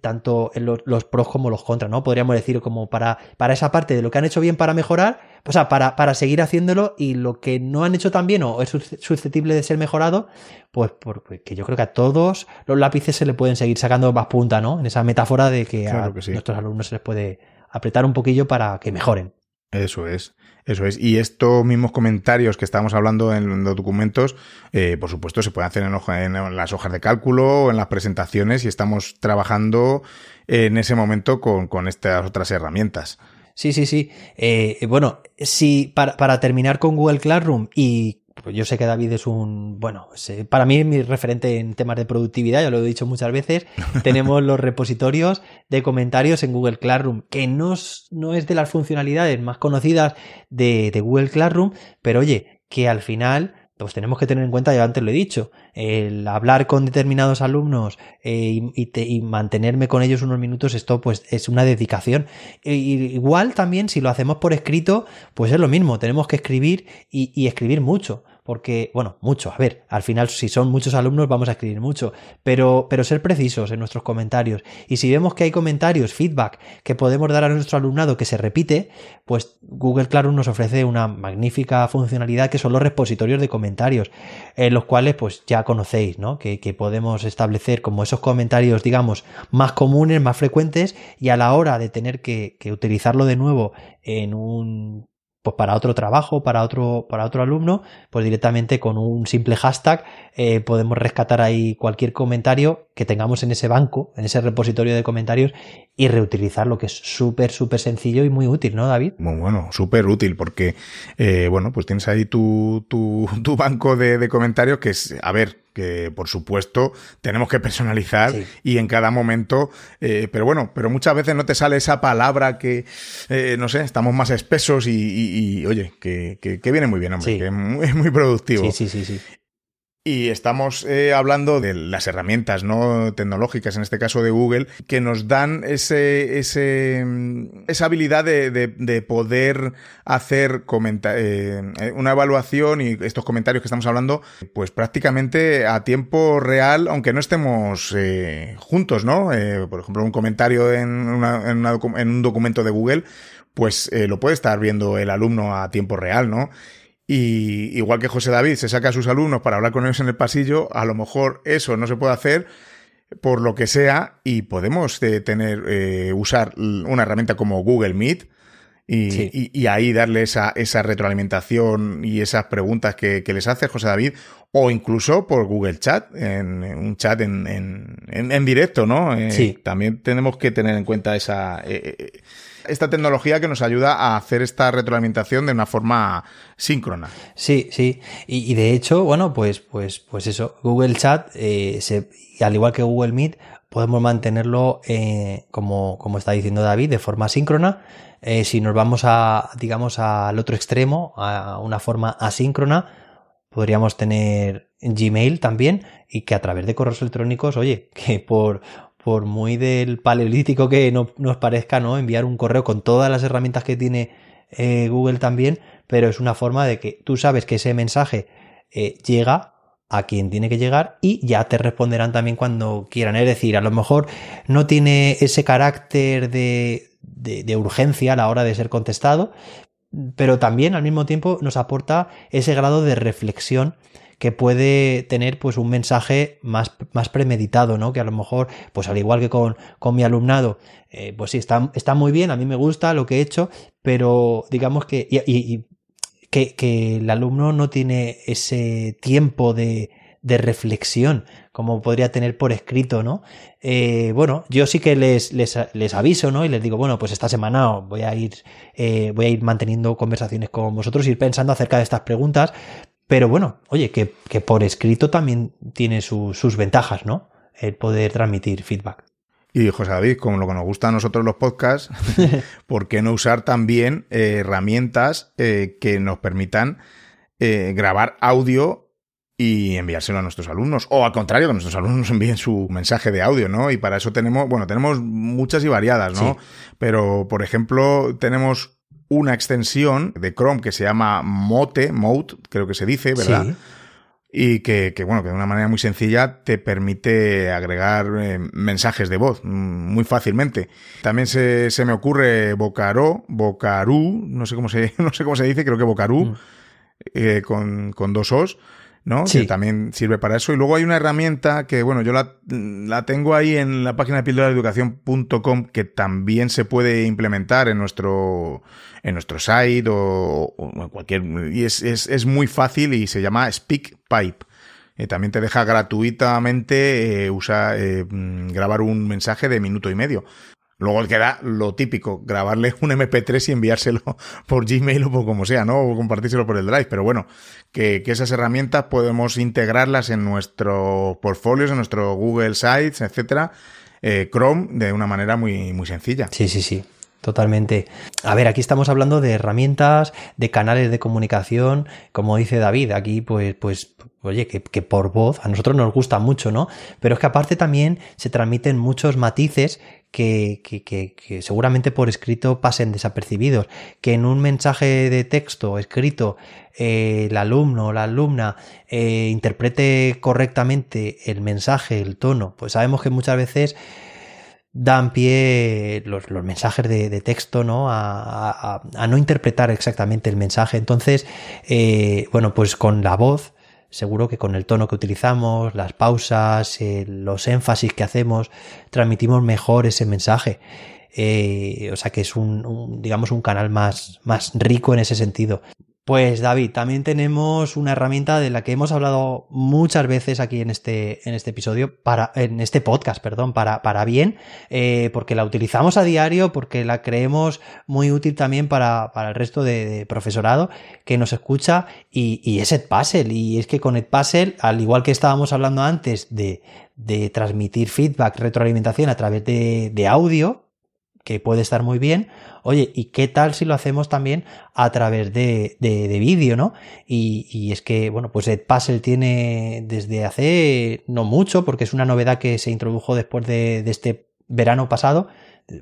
tanto los, los, pros como los contras, ¿no? Podríamos decir como para, para esa parte de lo que han hecho bien para mejorar, o sea, para, para seguir haciéndolo y lo que no han hecho tan bien o es susceptible de ser mejorado, pues porque yo creo que a todos los lápices se le pueden seguir sacando más punta, ¿no? En esa metáfora de que a nuestros alumnos se les puede apretar un poquillo para que mejoren. Eso es, eso es. Y estos mismos comentarios que estábamos hablando en los documentos, eh, por supuesto, se pueden hacer en, las hojas de cálculo o en las presentaciones y estamos trabajando en ese momento con, estas otras herramientas. Sí, sí, sí. Eh, bueno, si para, para terminar con Google Classroom y pues yo sé que David es un, bueno, para mí es mi referente en temas de productividad, ya lo he dicho muchas veces. Tenemos los repositorios de comentarios en Google Classroom, que no, no es de las funcionalidades más conocidas de, de Google Classroom, pero oye, que al final pues tenemos que tener en cuenta, ya antes lo he dicho, el hablar con determinados alumnos eh, y, mantenerme con ellos unos minutos, esto pues es una dedicación. E, igual también si lo hacemos por escrito, pues es lo mismo, tenemos que escribir y escribir mucho porque, bueno, mucho, a ver, al final si son muchos alumnos vamos a escribir mucho, pero, pero ser precisos en nuestros comentarios. Y si vemos que hay comentarios, feedback que podemos dar a nuestro alumnado que se repite, pues Google Classroom nos ofrece una magnífica funcionalidad que son los repositorios de comentarios, en los cuales pues ya conocéis, ¿no? Que, podemos establecer como esos comentarios, digamos, más comunes, más frecuentes, y a la hora de tener que utilizarlo de nuevo en un pues para otro trabajo, para otro, para otro alumno, pues directamente con un simple hashtag eh, podemos rescatar ahí cualquier comentario que tengamos en ese banco, en ese repositorio de comentarios y reutilizarlo, que es súper, súper sencillo y muy útil, ¿no, David? Muy bueno, súper útil porque, eh, bueno, pues tienes ahí tu, tu, tu banco de, de comentarios que es, a ver, que por supuesto tenemos que personalizar y en cada momento, eh, pero bueno, pero muchas veces no te sale esa palabra que, eh, no sé, estamos más espesos y, oye, que, que, viene muy bien, hombre, que es muy, es muy productivo. Sí, sí, sí, sí. Y estamos eh, hablando de las herramientas no tecnológicas, en este caso de Google, que nos dan ese, ese mm, esa habilidad de, de, poder hacer eh, una evaluación y estos comentarios que estamos hablando, pues prácticamente a tiempo real, aunque no estemos eh, juntos, ¿no? por ejemplo, un comentario en, una, en, en, un documento de Google, pues lo puede estar viendo el alumno a tiempo real, ¿no? Y igual que José David se saca a sus alumnos para hablar con ellos en el pasillo, a lo mejor eso no se puede hacer por lo que sea y podemos eh, tener eh, usar una herramienta como Google Meet y, ahí darle esa, esa, retroalimentación y esas preguntas que, les hace José David o incluso por Google Chat, en, un chat en, en, directo, ¿no? Eh, sí. También tenemos que tener en cuenta esa esta tecnología que nos ayuda a hacer esta retroalimentación de una forma síncrona. Sí, sí. Y, de hecho, bueno, pues, pues, pues eso, Google Chat, eh, al igual que Google Meet, podemos mantenerlo, eh, como, como está diciendo David, de forma síncrona. Eh, si nos vamos a, digamos, al otro extremo, a una forma asíncrona, podríamos tener Gmail también y que a través de correos electrónicos, oye, que por, por muy del paleolítico que no, nos parezca, ¿no? Enviar un correo con todas las herramientas que tiene eh, Google también, pero es una forma de que tú sabes que ese mensaje eh, llega a quien tiene que llegar y ya te responderán también cuando quieran. Es decir, a lo mejor no tiene ese carácter de, de urgencia a la hora de ser contestado, pero también al mismo tiempo nos aporta ese grado de reflexión que puede tener pues un mensaje más, más premeditado, ¿no? Que a lo mejor, pues al igual que con, con mi alumnado, eh, pues sí, está, está muy bien, a mí me gusta lo que he hecho, pero digamos que, y, que, que, el alumno no tiene ese tiempo de, de reflexión como podría tener por escrito, ¿no? Eh, bueno, yo sí que les, les, les, aviso, ¿no? Y les digo, bueno, pues esta semana voy a ir, eh, voy a ir manteniendo conversaciones con vosotros, ir pensando acerca de estas preguntas, pero bueno, oye, que, que por escrito también tiene sus ventajas, ¿no? El poder transmitir feedback. Y José David, como lo que nos gusta a nosotros los podcasts, ¿por qué no usar también eh, herramientas eh, que nos permitan eh, grabar audio y enviárselo a nuestros alumnos? O al contrario, que nuestros alumnos nos envíen su mensaje de audio, ¿no? Y para eso tenemos, bueno, tenemos muchas y variadas, ¿no? Pero, por ejemplo, tenemos una extensión de Chrome que se llama Mote, Mode, creo que se dice, ¿verdad? y que, que, bueno, que de una manera muy sencilla te permite agregar eh, mensajes de voz mm, muy fácilmente. También se, se me ocurre Bocaró, Bocarú, no sé cómo se, no sé cómo se dice, creo que Bocarú, mm. eh, con, con dos O's ¿no? Que también sirve para eso. Y luego hay una herramienta que, bueno, yo la, la tengo ahí en la página de píldora que también se puede implementar en nuestro, en nuestro site o, en cualquier, y es, es, es, muy fácil y se llama SpeakPipe. Eh, también te deja gratuitamente eh, usar, eh, mm, grabar un mensaje de minuto y medio. Luego queda lo típico, grabarle un MP3 y enviárselo por Gmail o por como sea, ¿no? O compartírselo por el Drive. Pero bueno, que, esas herramientas podemos integrarlas en nuestros portfolios, en nuestro Google Sites, etcétera, eh, Chrome, de una manera muy, muy sencilla. Sí, sí, sí. Totalmente. A ver, aquí estamos hablando de herramientas, de canales de comunicación, como dice David, aquí pues, pues, oye, que, que, por voz a nosotros nos gusta mucho, ¿no? Pero es que aparte también se transmiten muchos matices que, que, que, seguramente por escrito pasen desapercibidos, que en un mensaje de texto escrito eh, el alumno o la alumna eh, interprete correctamente el mensaje, el tono, pues sabemos que muchas veces dan pie los, los mensajes de, texto ¿no? A, a, a, no interpretar exactamente el mensaje. Entonces, eh, bueno, pues con la voz Seguro que con el tono que utilizamos, las pausas, los énfasis que hacemos, transmitimos mejor ese mensaje. Eh, o sea que es un, un, digamos, un canal más, más rico en ese sentido. Pues David, también tenemos una herramienta de la que hemos hablado muchas veces aquí en este, en este episodio, para, en este podcast, perdón, para, para bien, eh, porque la utilizamos a diario, porque la creemos muy útil también para, para el resto de, de, profesorado que nos escucha y, y es Edpuzzle. Y es que con Edpuzzle, al igual que estábamos hablando antes de, de transmitir feedback, retroalimentación a través de, de audio, que puede estar muy bien. Oye, ¿y qué tal si lo hacemos también a través de, de, de vídeo, no? Y, y, es que, bueno, pues Edpuzzle tiene desde hace no mucho, porque es una novedad que se introdujo después de, de este verano pasado,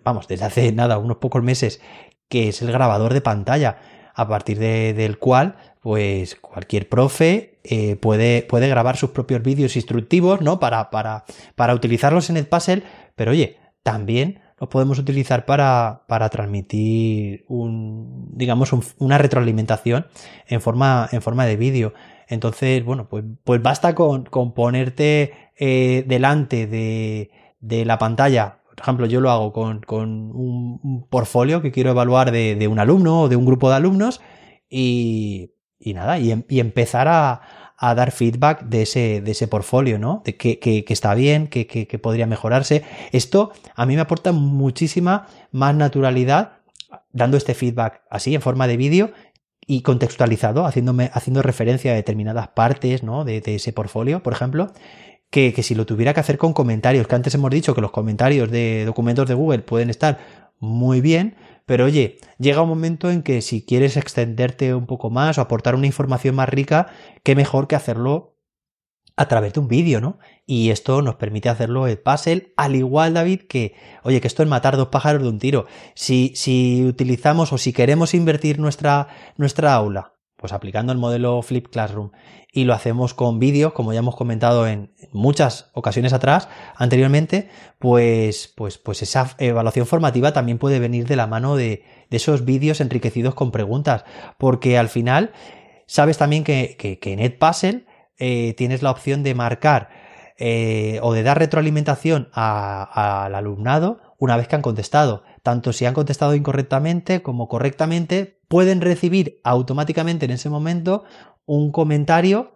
vamos, desde hace nada, unos pocos meses, que es el grabador de pantalla, a partir de, del cual, pues cualquier profe eh, puede, puede grabar sus propios vídeos instructivos, ¿no? Para, para, para utilizarlos en Edpuzzle, pero oye, también los podemos utilizar para, para transmitir un, digamos, un, una retroalimentación en forma, en forma de vídeo. Entonces, bueno, pues, pues basta con, con ponerte eh, delante de, de la pantalla. Por ejemplo, yo lo hago con, con un, portfolio que quiero evaluar de, de, un alumno o de un grupo de alumnos y, y nada, y, y empezar a, a dar feedback de ese, de ese portfolio, ¿no? De que, que, está bien, que, que, que, podría mejorarse. Esto a mí me aporta muchísima más naturalidad dando este feedback así en forma de vídeo y contextualizado, haciéndome, haciendo referencia a determinadas partes, ¿no? De, de ese portfolio, por ejemplo. Que, que si lo tuviera que hacer con comentarios, que antes hemos dicho que los comentarios de documentos de Google pueden estar muy bien, pero oye, llega un momento en que si quieres extenderte un poco más o aportar una información más rica, qué mejor que hacerlo a través de un vídeo, ¿no? Y esto nos permite hacerlo el puzzle, al igual, David, que, oye, que esto es matar dos pájaros de un tiro. Si, si utilizamos o si queremos invertir nuestra, nuestra aula pues aplicando el modelo Flip Classroom y lo hacemos con vídeos, como ya hemos comentado en muchas ocasiones atrás, anteriormente, pues, pues, pues esa evaluación formativa también puede venir de la mano de, esos vídeos enriquecidos con preguntas, porque al final sabes también que, que, que en Edpuzzle eh, tienes la opción de marcar eh, o de dar retroalimentación al alumnado una vez que han contestado. Tanto si han contestado incorrectamente como correctamente, pueden recibir automáticamente en ese momento un comentario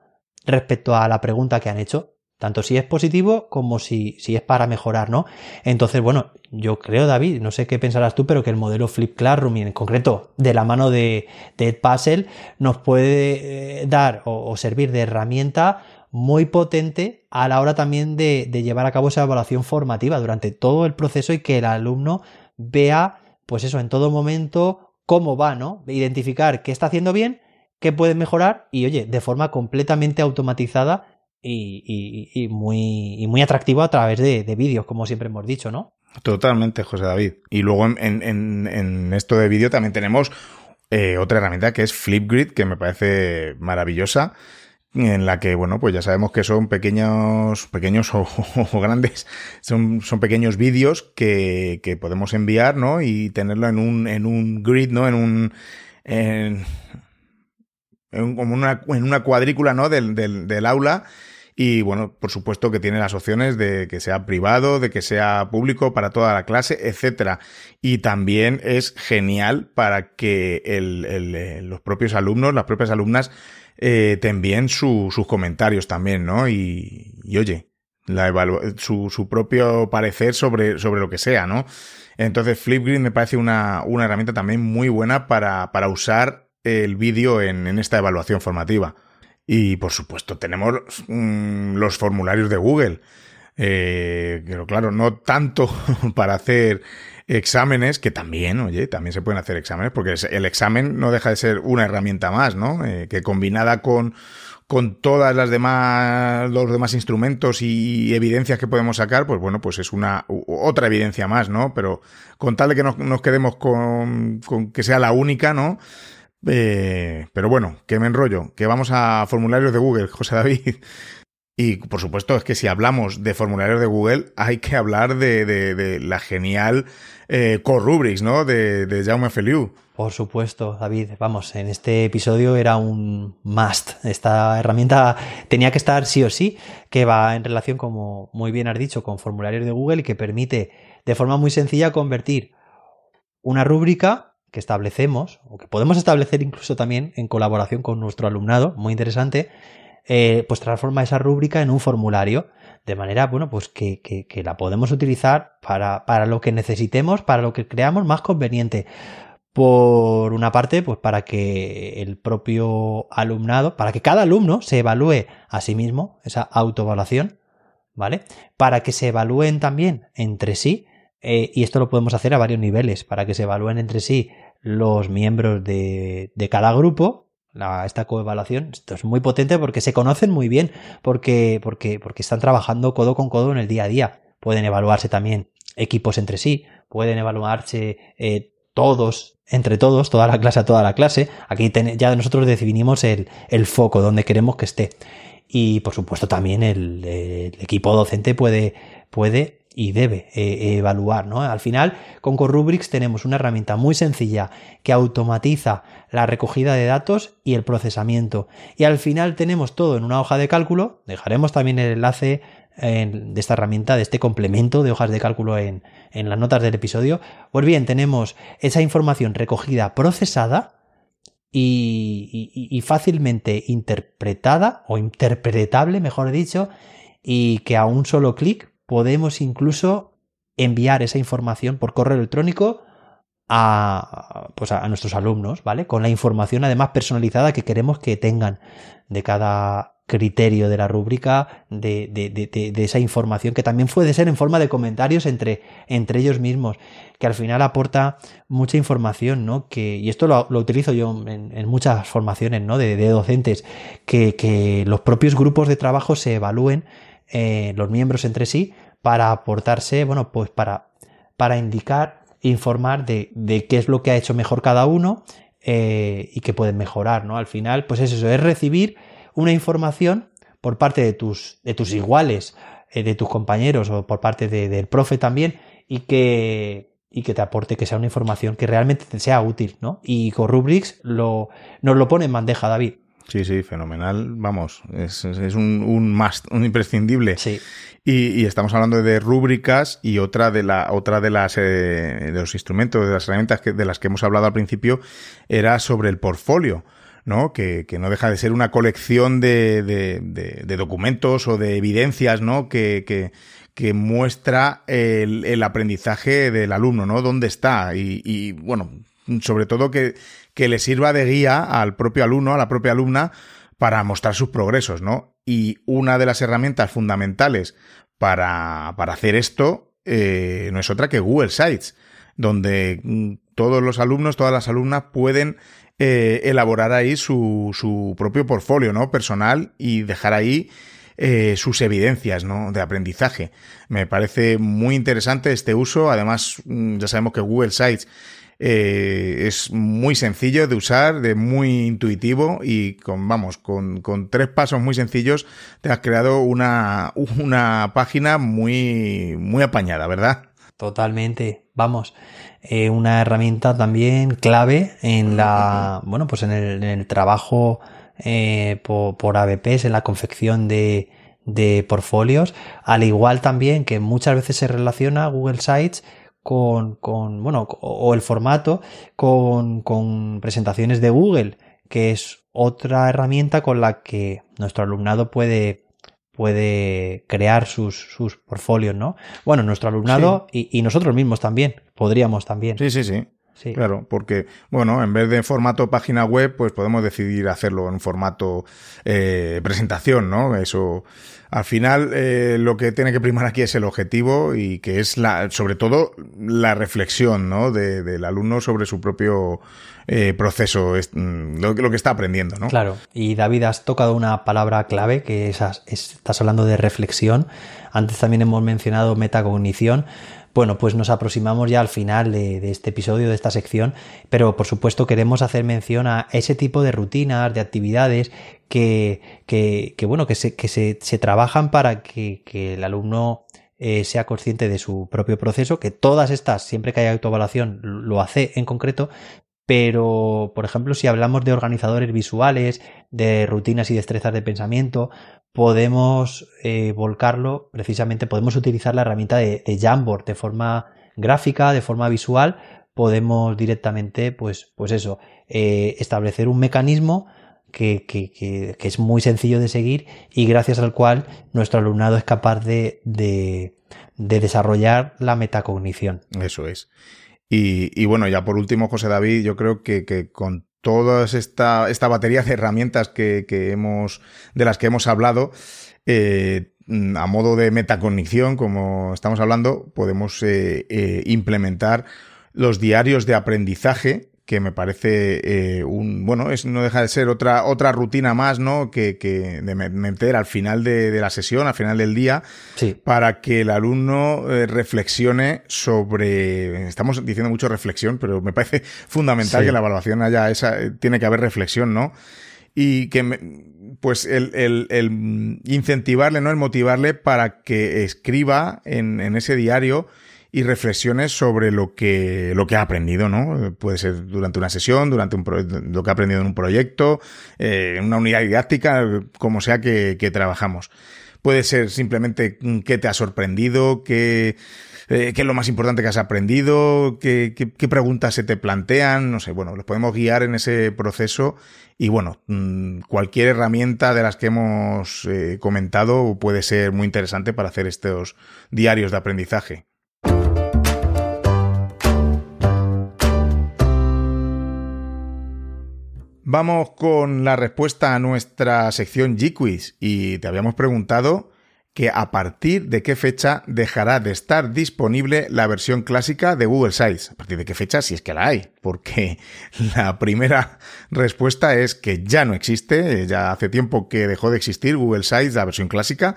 respecto a la pregunta que han hecho. Tanto si es positivo como si, si es para mejorar, ¿no? Entonces, bueno, yo creo, David, no sé qué pensarás tú, pero que el modelo Flip Classroom y en concreto de la mano de, de Edpuzzle nos puede eh, dar o, o servir de herramienta muy potente a la hora también de, de, llevar a cabo esa evaluación formativa durante todo el proceso y que el alumno vea, pues eso, en todo momento cómo va, ¿no? Identificar qué está haciendo bien, qué puede mejorar y, oye, de forma completamente automatizada y, muy, y muy atractiva a través de, de vídeos, como siempre hemos dicho, ¿no? Totalmente, José David. Y luego en, en, en esto de vídeo también tenemos eh, otra herramienta que es Flipgrid, que me parece maravillosa en la que, bueno, pues ya sabemos que son pequeños, pequeños o, grandes, son, son pequeños vídeos que, que, podemos enviar, ¿no? Y tenerlo en un, en un grid, ¿no? En un, en, como una, en una cuadrícula, ¿no? Del, del, aula. Y bueno, por supuesto que tiene las opciones de que sea privado, de que sea público para toda la clase, etcétera. Y también es genial para que el, eh, los propios alumnos, las propias alumnas, eh, te envíen sus comentarios también, ¿no? Y, oye, su propio parecer sobre, sobre lo que sea, ¿no? Entonces, Flipgrid me parece una, una herramienta también muy buena para, para usar el vídeo en, en esta evaluación formativa. Y por supuesto, tenemos mm, los formularios de Google. Eh, pero claro, no tanto para hacer exámenes, que también, oye, también se pueden hacer exámenes, porque el examen no deja de ser una herramienta más, ¿no? Eh, que combinada con, con todas las demás, los demás instrumentos y evidencias que podemos sacar, pues bueno, pues es una otra evidencia más, ¿no? Pero con tal de que nos, nos quedemos con, con que sea la única, ¿no? Eh, pero bueno, que me enrollo, que vamos a formularios de Google, José David. Y por supuesto es que si hablamos de formularios de Google, hay que hablar de, la genial eh, Core Rubrics, ¿no? De, de Jaume Feliu. Por supuesto, David. Vamos, en este episodio era un must. Esta herramienta tenía que estar sí o sí, que va en relación, como muy bien has dicho, con formularios de Google y que permite de forma muy sencilla convertir una rúbrica que establecemos, o que podemos establecer incluso también en colaboración con nuestro alumnado, muy interesante, eh, pues transforma esa rúbrica en un formulario, de manera, bueno, pues que, que, la podemos utilizar para, para, lo que necesitemos, para lo que creamos más conveniente. Por una parte, pues para que el propio alumnado, para que cada alumno se evalúe a sí mismo, esa autoevaluación, ¿vale? Para que se evalúen también entre sí, eh, y esto lo podemos hacer a varios niveles, para que se evalúen entre sí los miembros de, de cada grupo. La, esta coevaluación, esto es muy potente porque se conocen muy bien, porque, porque, porque están trabajando codo con codo en el día a día. Pueden evaluarse también equipos entre sí, pueden evaluarse eh, todos, entre todos, toda la clase a toda la clase. Aquí ya nosotros definimos el, el, foco donde queremos que esté. Y por supuesto también el, el equipo docente puede, puede y debe eh, evaluar. ¿no? Al final, con Corrubrics tenemos una herramienta muy sencilla que automatiza la recogida de datos y el procesamiento. Y al final tenemos todo en una hoja de cálculo. Dejaremos también el enlace de esta herramienta, de este complemento de hojas de cálculo en, en las notas del episodio. Pues bien, tenemos esa información recogida, procesada, y, fácilmente interpretada o interpretable, mejor dicho, y que a un solo clic podemos incluso enviar esa información por correo electrónico a, pues a, nuestros alumnos, ¿vale? Con la información además personalizada que queremos que tengan de cada criterio de la rúbrica, de, de, de, de, esa información que también puede ser en forma de comentarios entre, entre ellos mismos, que al final aporta mucha información, ¿no? Que, y esto lo, utilizo yo en, en, muchas formaciones, ¿no? De, docentes, que, que los propios grupos de trabajo se evalúen eh, los miembros entre sí para aportarse, bueno, pues para, para indicar, informar de, de qué es lo que ha hecho mejor cada uno eh, y que pueden mejorar, ¿no? Al final, pues es eso, es recibir una información por parte de tus, de tus iguales, eh, de tus compañeros o por parte de, del profe también y que, y que te aporte que sea una información que realmente te sea útil, ¿no? Y con Rubrics lo, nos lo pone en bandeja, David. Sí, sí, fenomenal. Vamos, es, es un, un must, un imprescindible. Sí. Y, y, estamos hablando de rúbricas y otra de la otra de las eh, de los instrumentos, de las herramientas que, de las que hemos hablado al principio era sobre el portfolio. ¿no? Que, que no deja de ser una colección de, de, de, de documentos o de evidencias, ¿no? Que, que, que muestra el, el, aprendizaje del alumno, ¿no? Dónde está. Y, y bueno, sobre todo que, que le sirva de guía al propio alumno, a la propia alumna, para mostrar sus progresos, ¿no? Y una de las herramientas fundamentales para, para hacer esto eh, no es otra que Google Sites, donde mm, todos los alumnos, todas las alumnas pueden eh, elaborar ahí su, su propio portfolio, ¿no? Personal y dejar ahí eh, sus evidencias ¿no? de aprendizaje. Me parece muy interesante este uso. Además, mm, ya sabemos que Google Sites Eh, es muy sencillo de usar, de muy intuitivo y con, vamos, con, con, tres pasos muy sencillos te has creado una, una página muy, muy apañada, ¿verdad? Totalmente. Vamos, eh, una herramienta también clave en la, bueno, pues en el, en el trabajo eh, por, por ABPs, en la confección de, de portfolios, al igual también que muchas veces se relaciona Google Sites con, con bueno, o el formato con, con presentaciones de Google, que es otra herramienta con la que nuestro alumnado puede, puede crear sus, sus portfolios, ¿no? Bueno, nuestro alumnado y, y, nosotros mismos también, podríamos también. Sí, sí, sí. Sí. Claro, porque, bueno, en vez de formato página web, pues podemos decidir hacerlo en formato eh, presentación, ¿no? Eso, al final, eh, lo que tiene que primar aquí es el objetivo y que es la, sobre todo, la reflexión, ¿no? De, del alumno sobre su propio eh, proceso, es, mm, lo, lo, que está aprendiendo, ¿no? Claro. Y David, has tocado una palabra clave que es, estás hablando de reflexión. Antes también hemos mencionado metacognición. Bueno, pues nos aproximamos ya al final de, este episodio, de esta sección, pero por supuesto queremos hacer mención a ese tipo de rutinas, de actividades que, que, que bueno, que, se, que se, se trabajan para que, que el alumno eh, sea consciente de su propio proceso, que todas estas, siempre que haya autoevaluación, lo hace en concreto, pero, por ejemplo, si hablamos de organizadores visuales, de rutinas y destrezas de pensamiento, podemos eh, volcarlo, precisamente podemos utilizar la herramienta de, Jamboard de forma gráfica, de forma visual, podemos directamente, pues, pues eso, eh, establecer un mecanismo que, que, que, que, es muy sencillo de seguir y gracias al cual nuestro alumnado es capaz de, de, de desarrollar la metacognición. Eso es. Y, y, bueno, ya por último, José David, yo creo que, que con toda esta, esta batería de herramientas que, que, hemos, de las que hemos hablado, eh, a modo de metacognición, como estamos hablando, podemos eh, eh, implementar los diarios de aprendizaje que me parece eh, un bueno es no deja de ser otra otra rutina más no que, que de meter al final de, de, la sesión al final del día sí. para que el alumno eh, reflexione sobre estamos diciendo mucho reflexión pero me parece fundamental sí. que la evaluación haya esa tiene que haber reflexión no y que me, pues el, el, el, incentivarle no el motivarle para que escriba en, en ese diario y reflexiones sobre lo que, lo que ha aprendido, ¿no? Puede ser durante una sesión, durante un lo que ha aprendido en un proyecto, eh, en una unidad didáctica, como sea que, que, trabajamos. Puede ser simplemente qué te ha sorprendido, qué, eh, qué es lo más importante que has aprendido, qué, qué, qué preguntas se te plantean, no sé, bueno, los podemos guiar en ese proceso y bueno, mm, cualquier herramienta de las que hemos eh, comentado puede ser muy interesante para hacer estos diarios de aprendizaje. Vamos con la respuesta a nuestra sección G-Quiz y te habíamos preguntado que a partir de qué fecha dejará de estar disponible la versión clásica de Google Sites. A partir de qué fecha, si es que la hay, porque la primera respuesta es que ya no existe, ya hace tiempo que dejó de existir Google Sites, la versión clásica.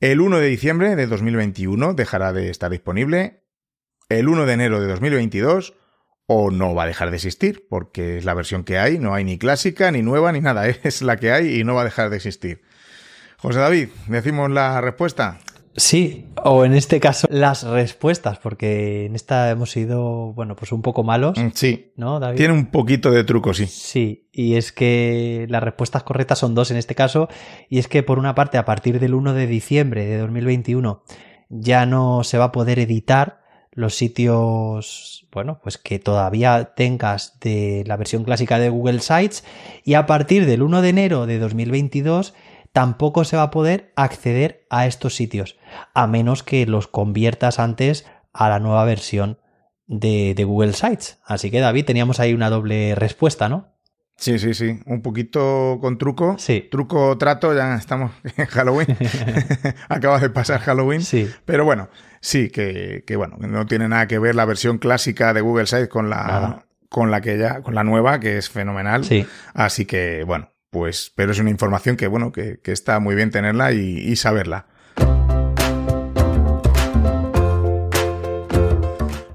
El 1 de diciembre de 2021 dejará de estar disponible. El 1 de enero de 2022 o no va a dejar de existir, porque es la versión que hay, no hay ni clásica, ni nueva, ni nada, es la que hay y no va a dejar de existir. José David, ¿decimos la respuesta? Sí, o en este caso las respuestas, porque en esta hemos sido, bueno, pues un poco malos. Sí. ¿No, David? Tiene un poquito de truco, sí. Sí, y es que las respuestas correctas son dos en este caso, y es que por una parte, a partir del 1 de diciembre de 2021, ya no se va a poder editar los sitios, bueno, pues que todavía tengas de la versión clásica de Google Sites y a partir del 1 de enero de 2022 tampoco se va a poder acceder a estos sitios, a menos que los conviertas antes a la nueva versión de, de Google Sites. Así que David, teníamos ahí una doble respuesta, ¿no? Sí, sí, sí. Un poquito con truco. Sí. Truco trato, ya estamos en Halloween. Acaba de pasar Halloween. Sí. Pero bueno, sí, que, que, bueno, no tiene nada que ver la versión clásica de Google Sites con la, nada. con la que ya, con la nueva, que es fenomenal. Sí. Así que, bueno, pues, pero es una información que, bueno, que, que está muy bien tenerla y, y saberla.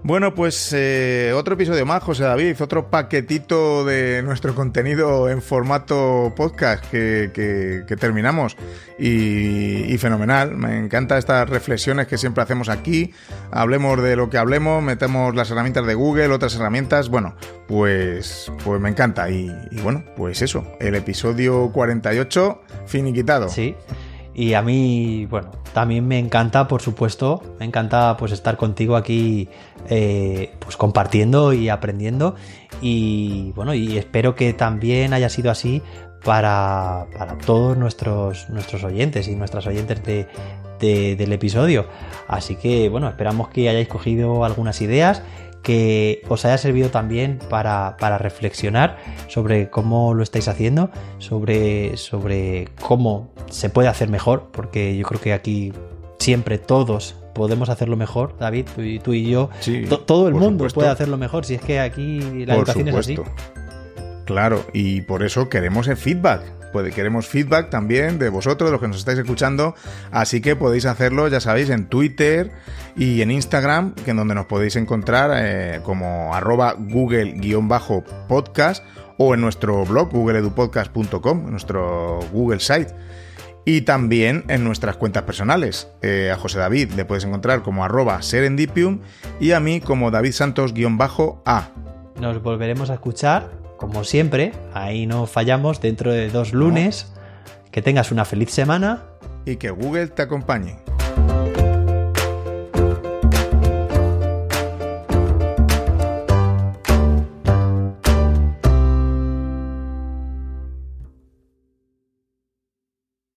Bueno, pues eh, otro episodio más, José David, otro paquetito de nuestro contenido en formato podcast que, terminamos y, fenomenal. Me encantan estas reflexiones que siempre hacemos aquí. Hablemos de lo que hablemos, metemos las herramientas de Google, otras herramientas. Bueno, pues, pues me encanta. Y, y bueno, pues eso, el episodio 48 finiquitado. Sí. Y a mí, bueno, también me encanta, por supuesto, me encanta pues estar contigo aquí eh, pues compartiendo y aprendiendo. Y bueno, y espero que también haya sido así para, para todos nuestros, nuestros oyentes y nuestras oyentes de, del episodio. Así que bueno, esperamos que hayáis cogido algunas ideas que os haya servido también para, reflexionar sobre cómo lo estáis haciendo, sobre, sobre cómo se puede hacer mejor, porque yo creo que aquí siempre todos podemos hacerlo mejor, David, tú y, tú y yo, todo el mundo puede hacerlo mejor, si es que aquí la educación es así. Claro, y por eso queremos el feedback. Pues queremos feedback también de vosotros, de los que nos estáis escuchando. Así que podéis hacerlo, ya sabéis, en Twitter y en Instagram, que en donde nos podéis encontrar eh, como arroba google-podcast o en nuestro blog googleedupodcast.com, nuestro Google site. Y también en nuestras cuentas personales. Eh, a José David le puedes encontrar como arroba serendipium y a mí como David Santos-A. Nos volveremos a escuchar como siempre, ahí no fallamos dentro de dos lunes. Que tengas una feliz semana. Y que Google te acompañe.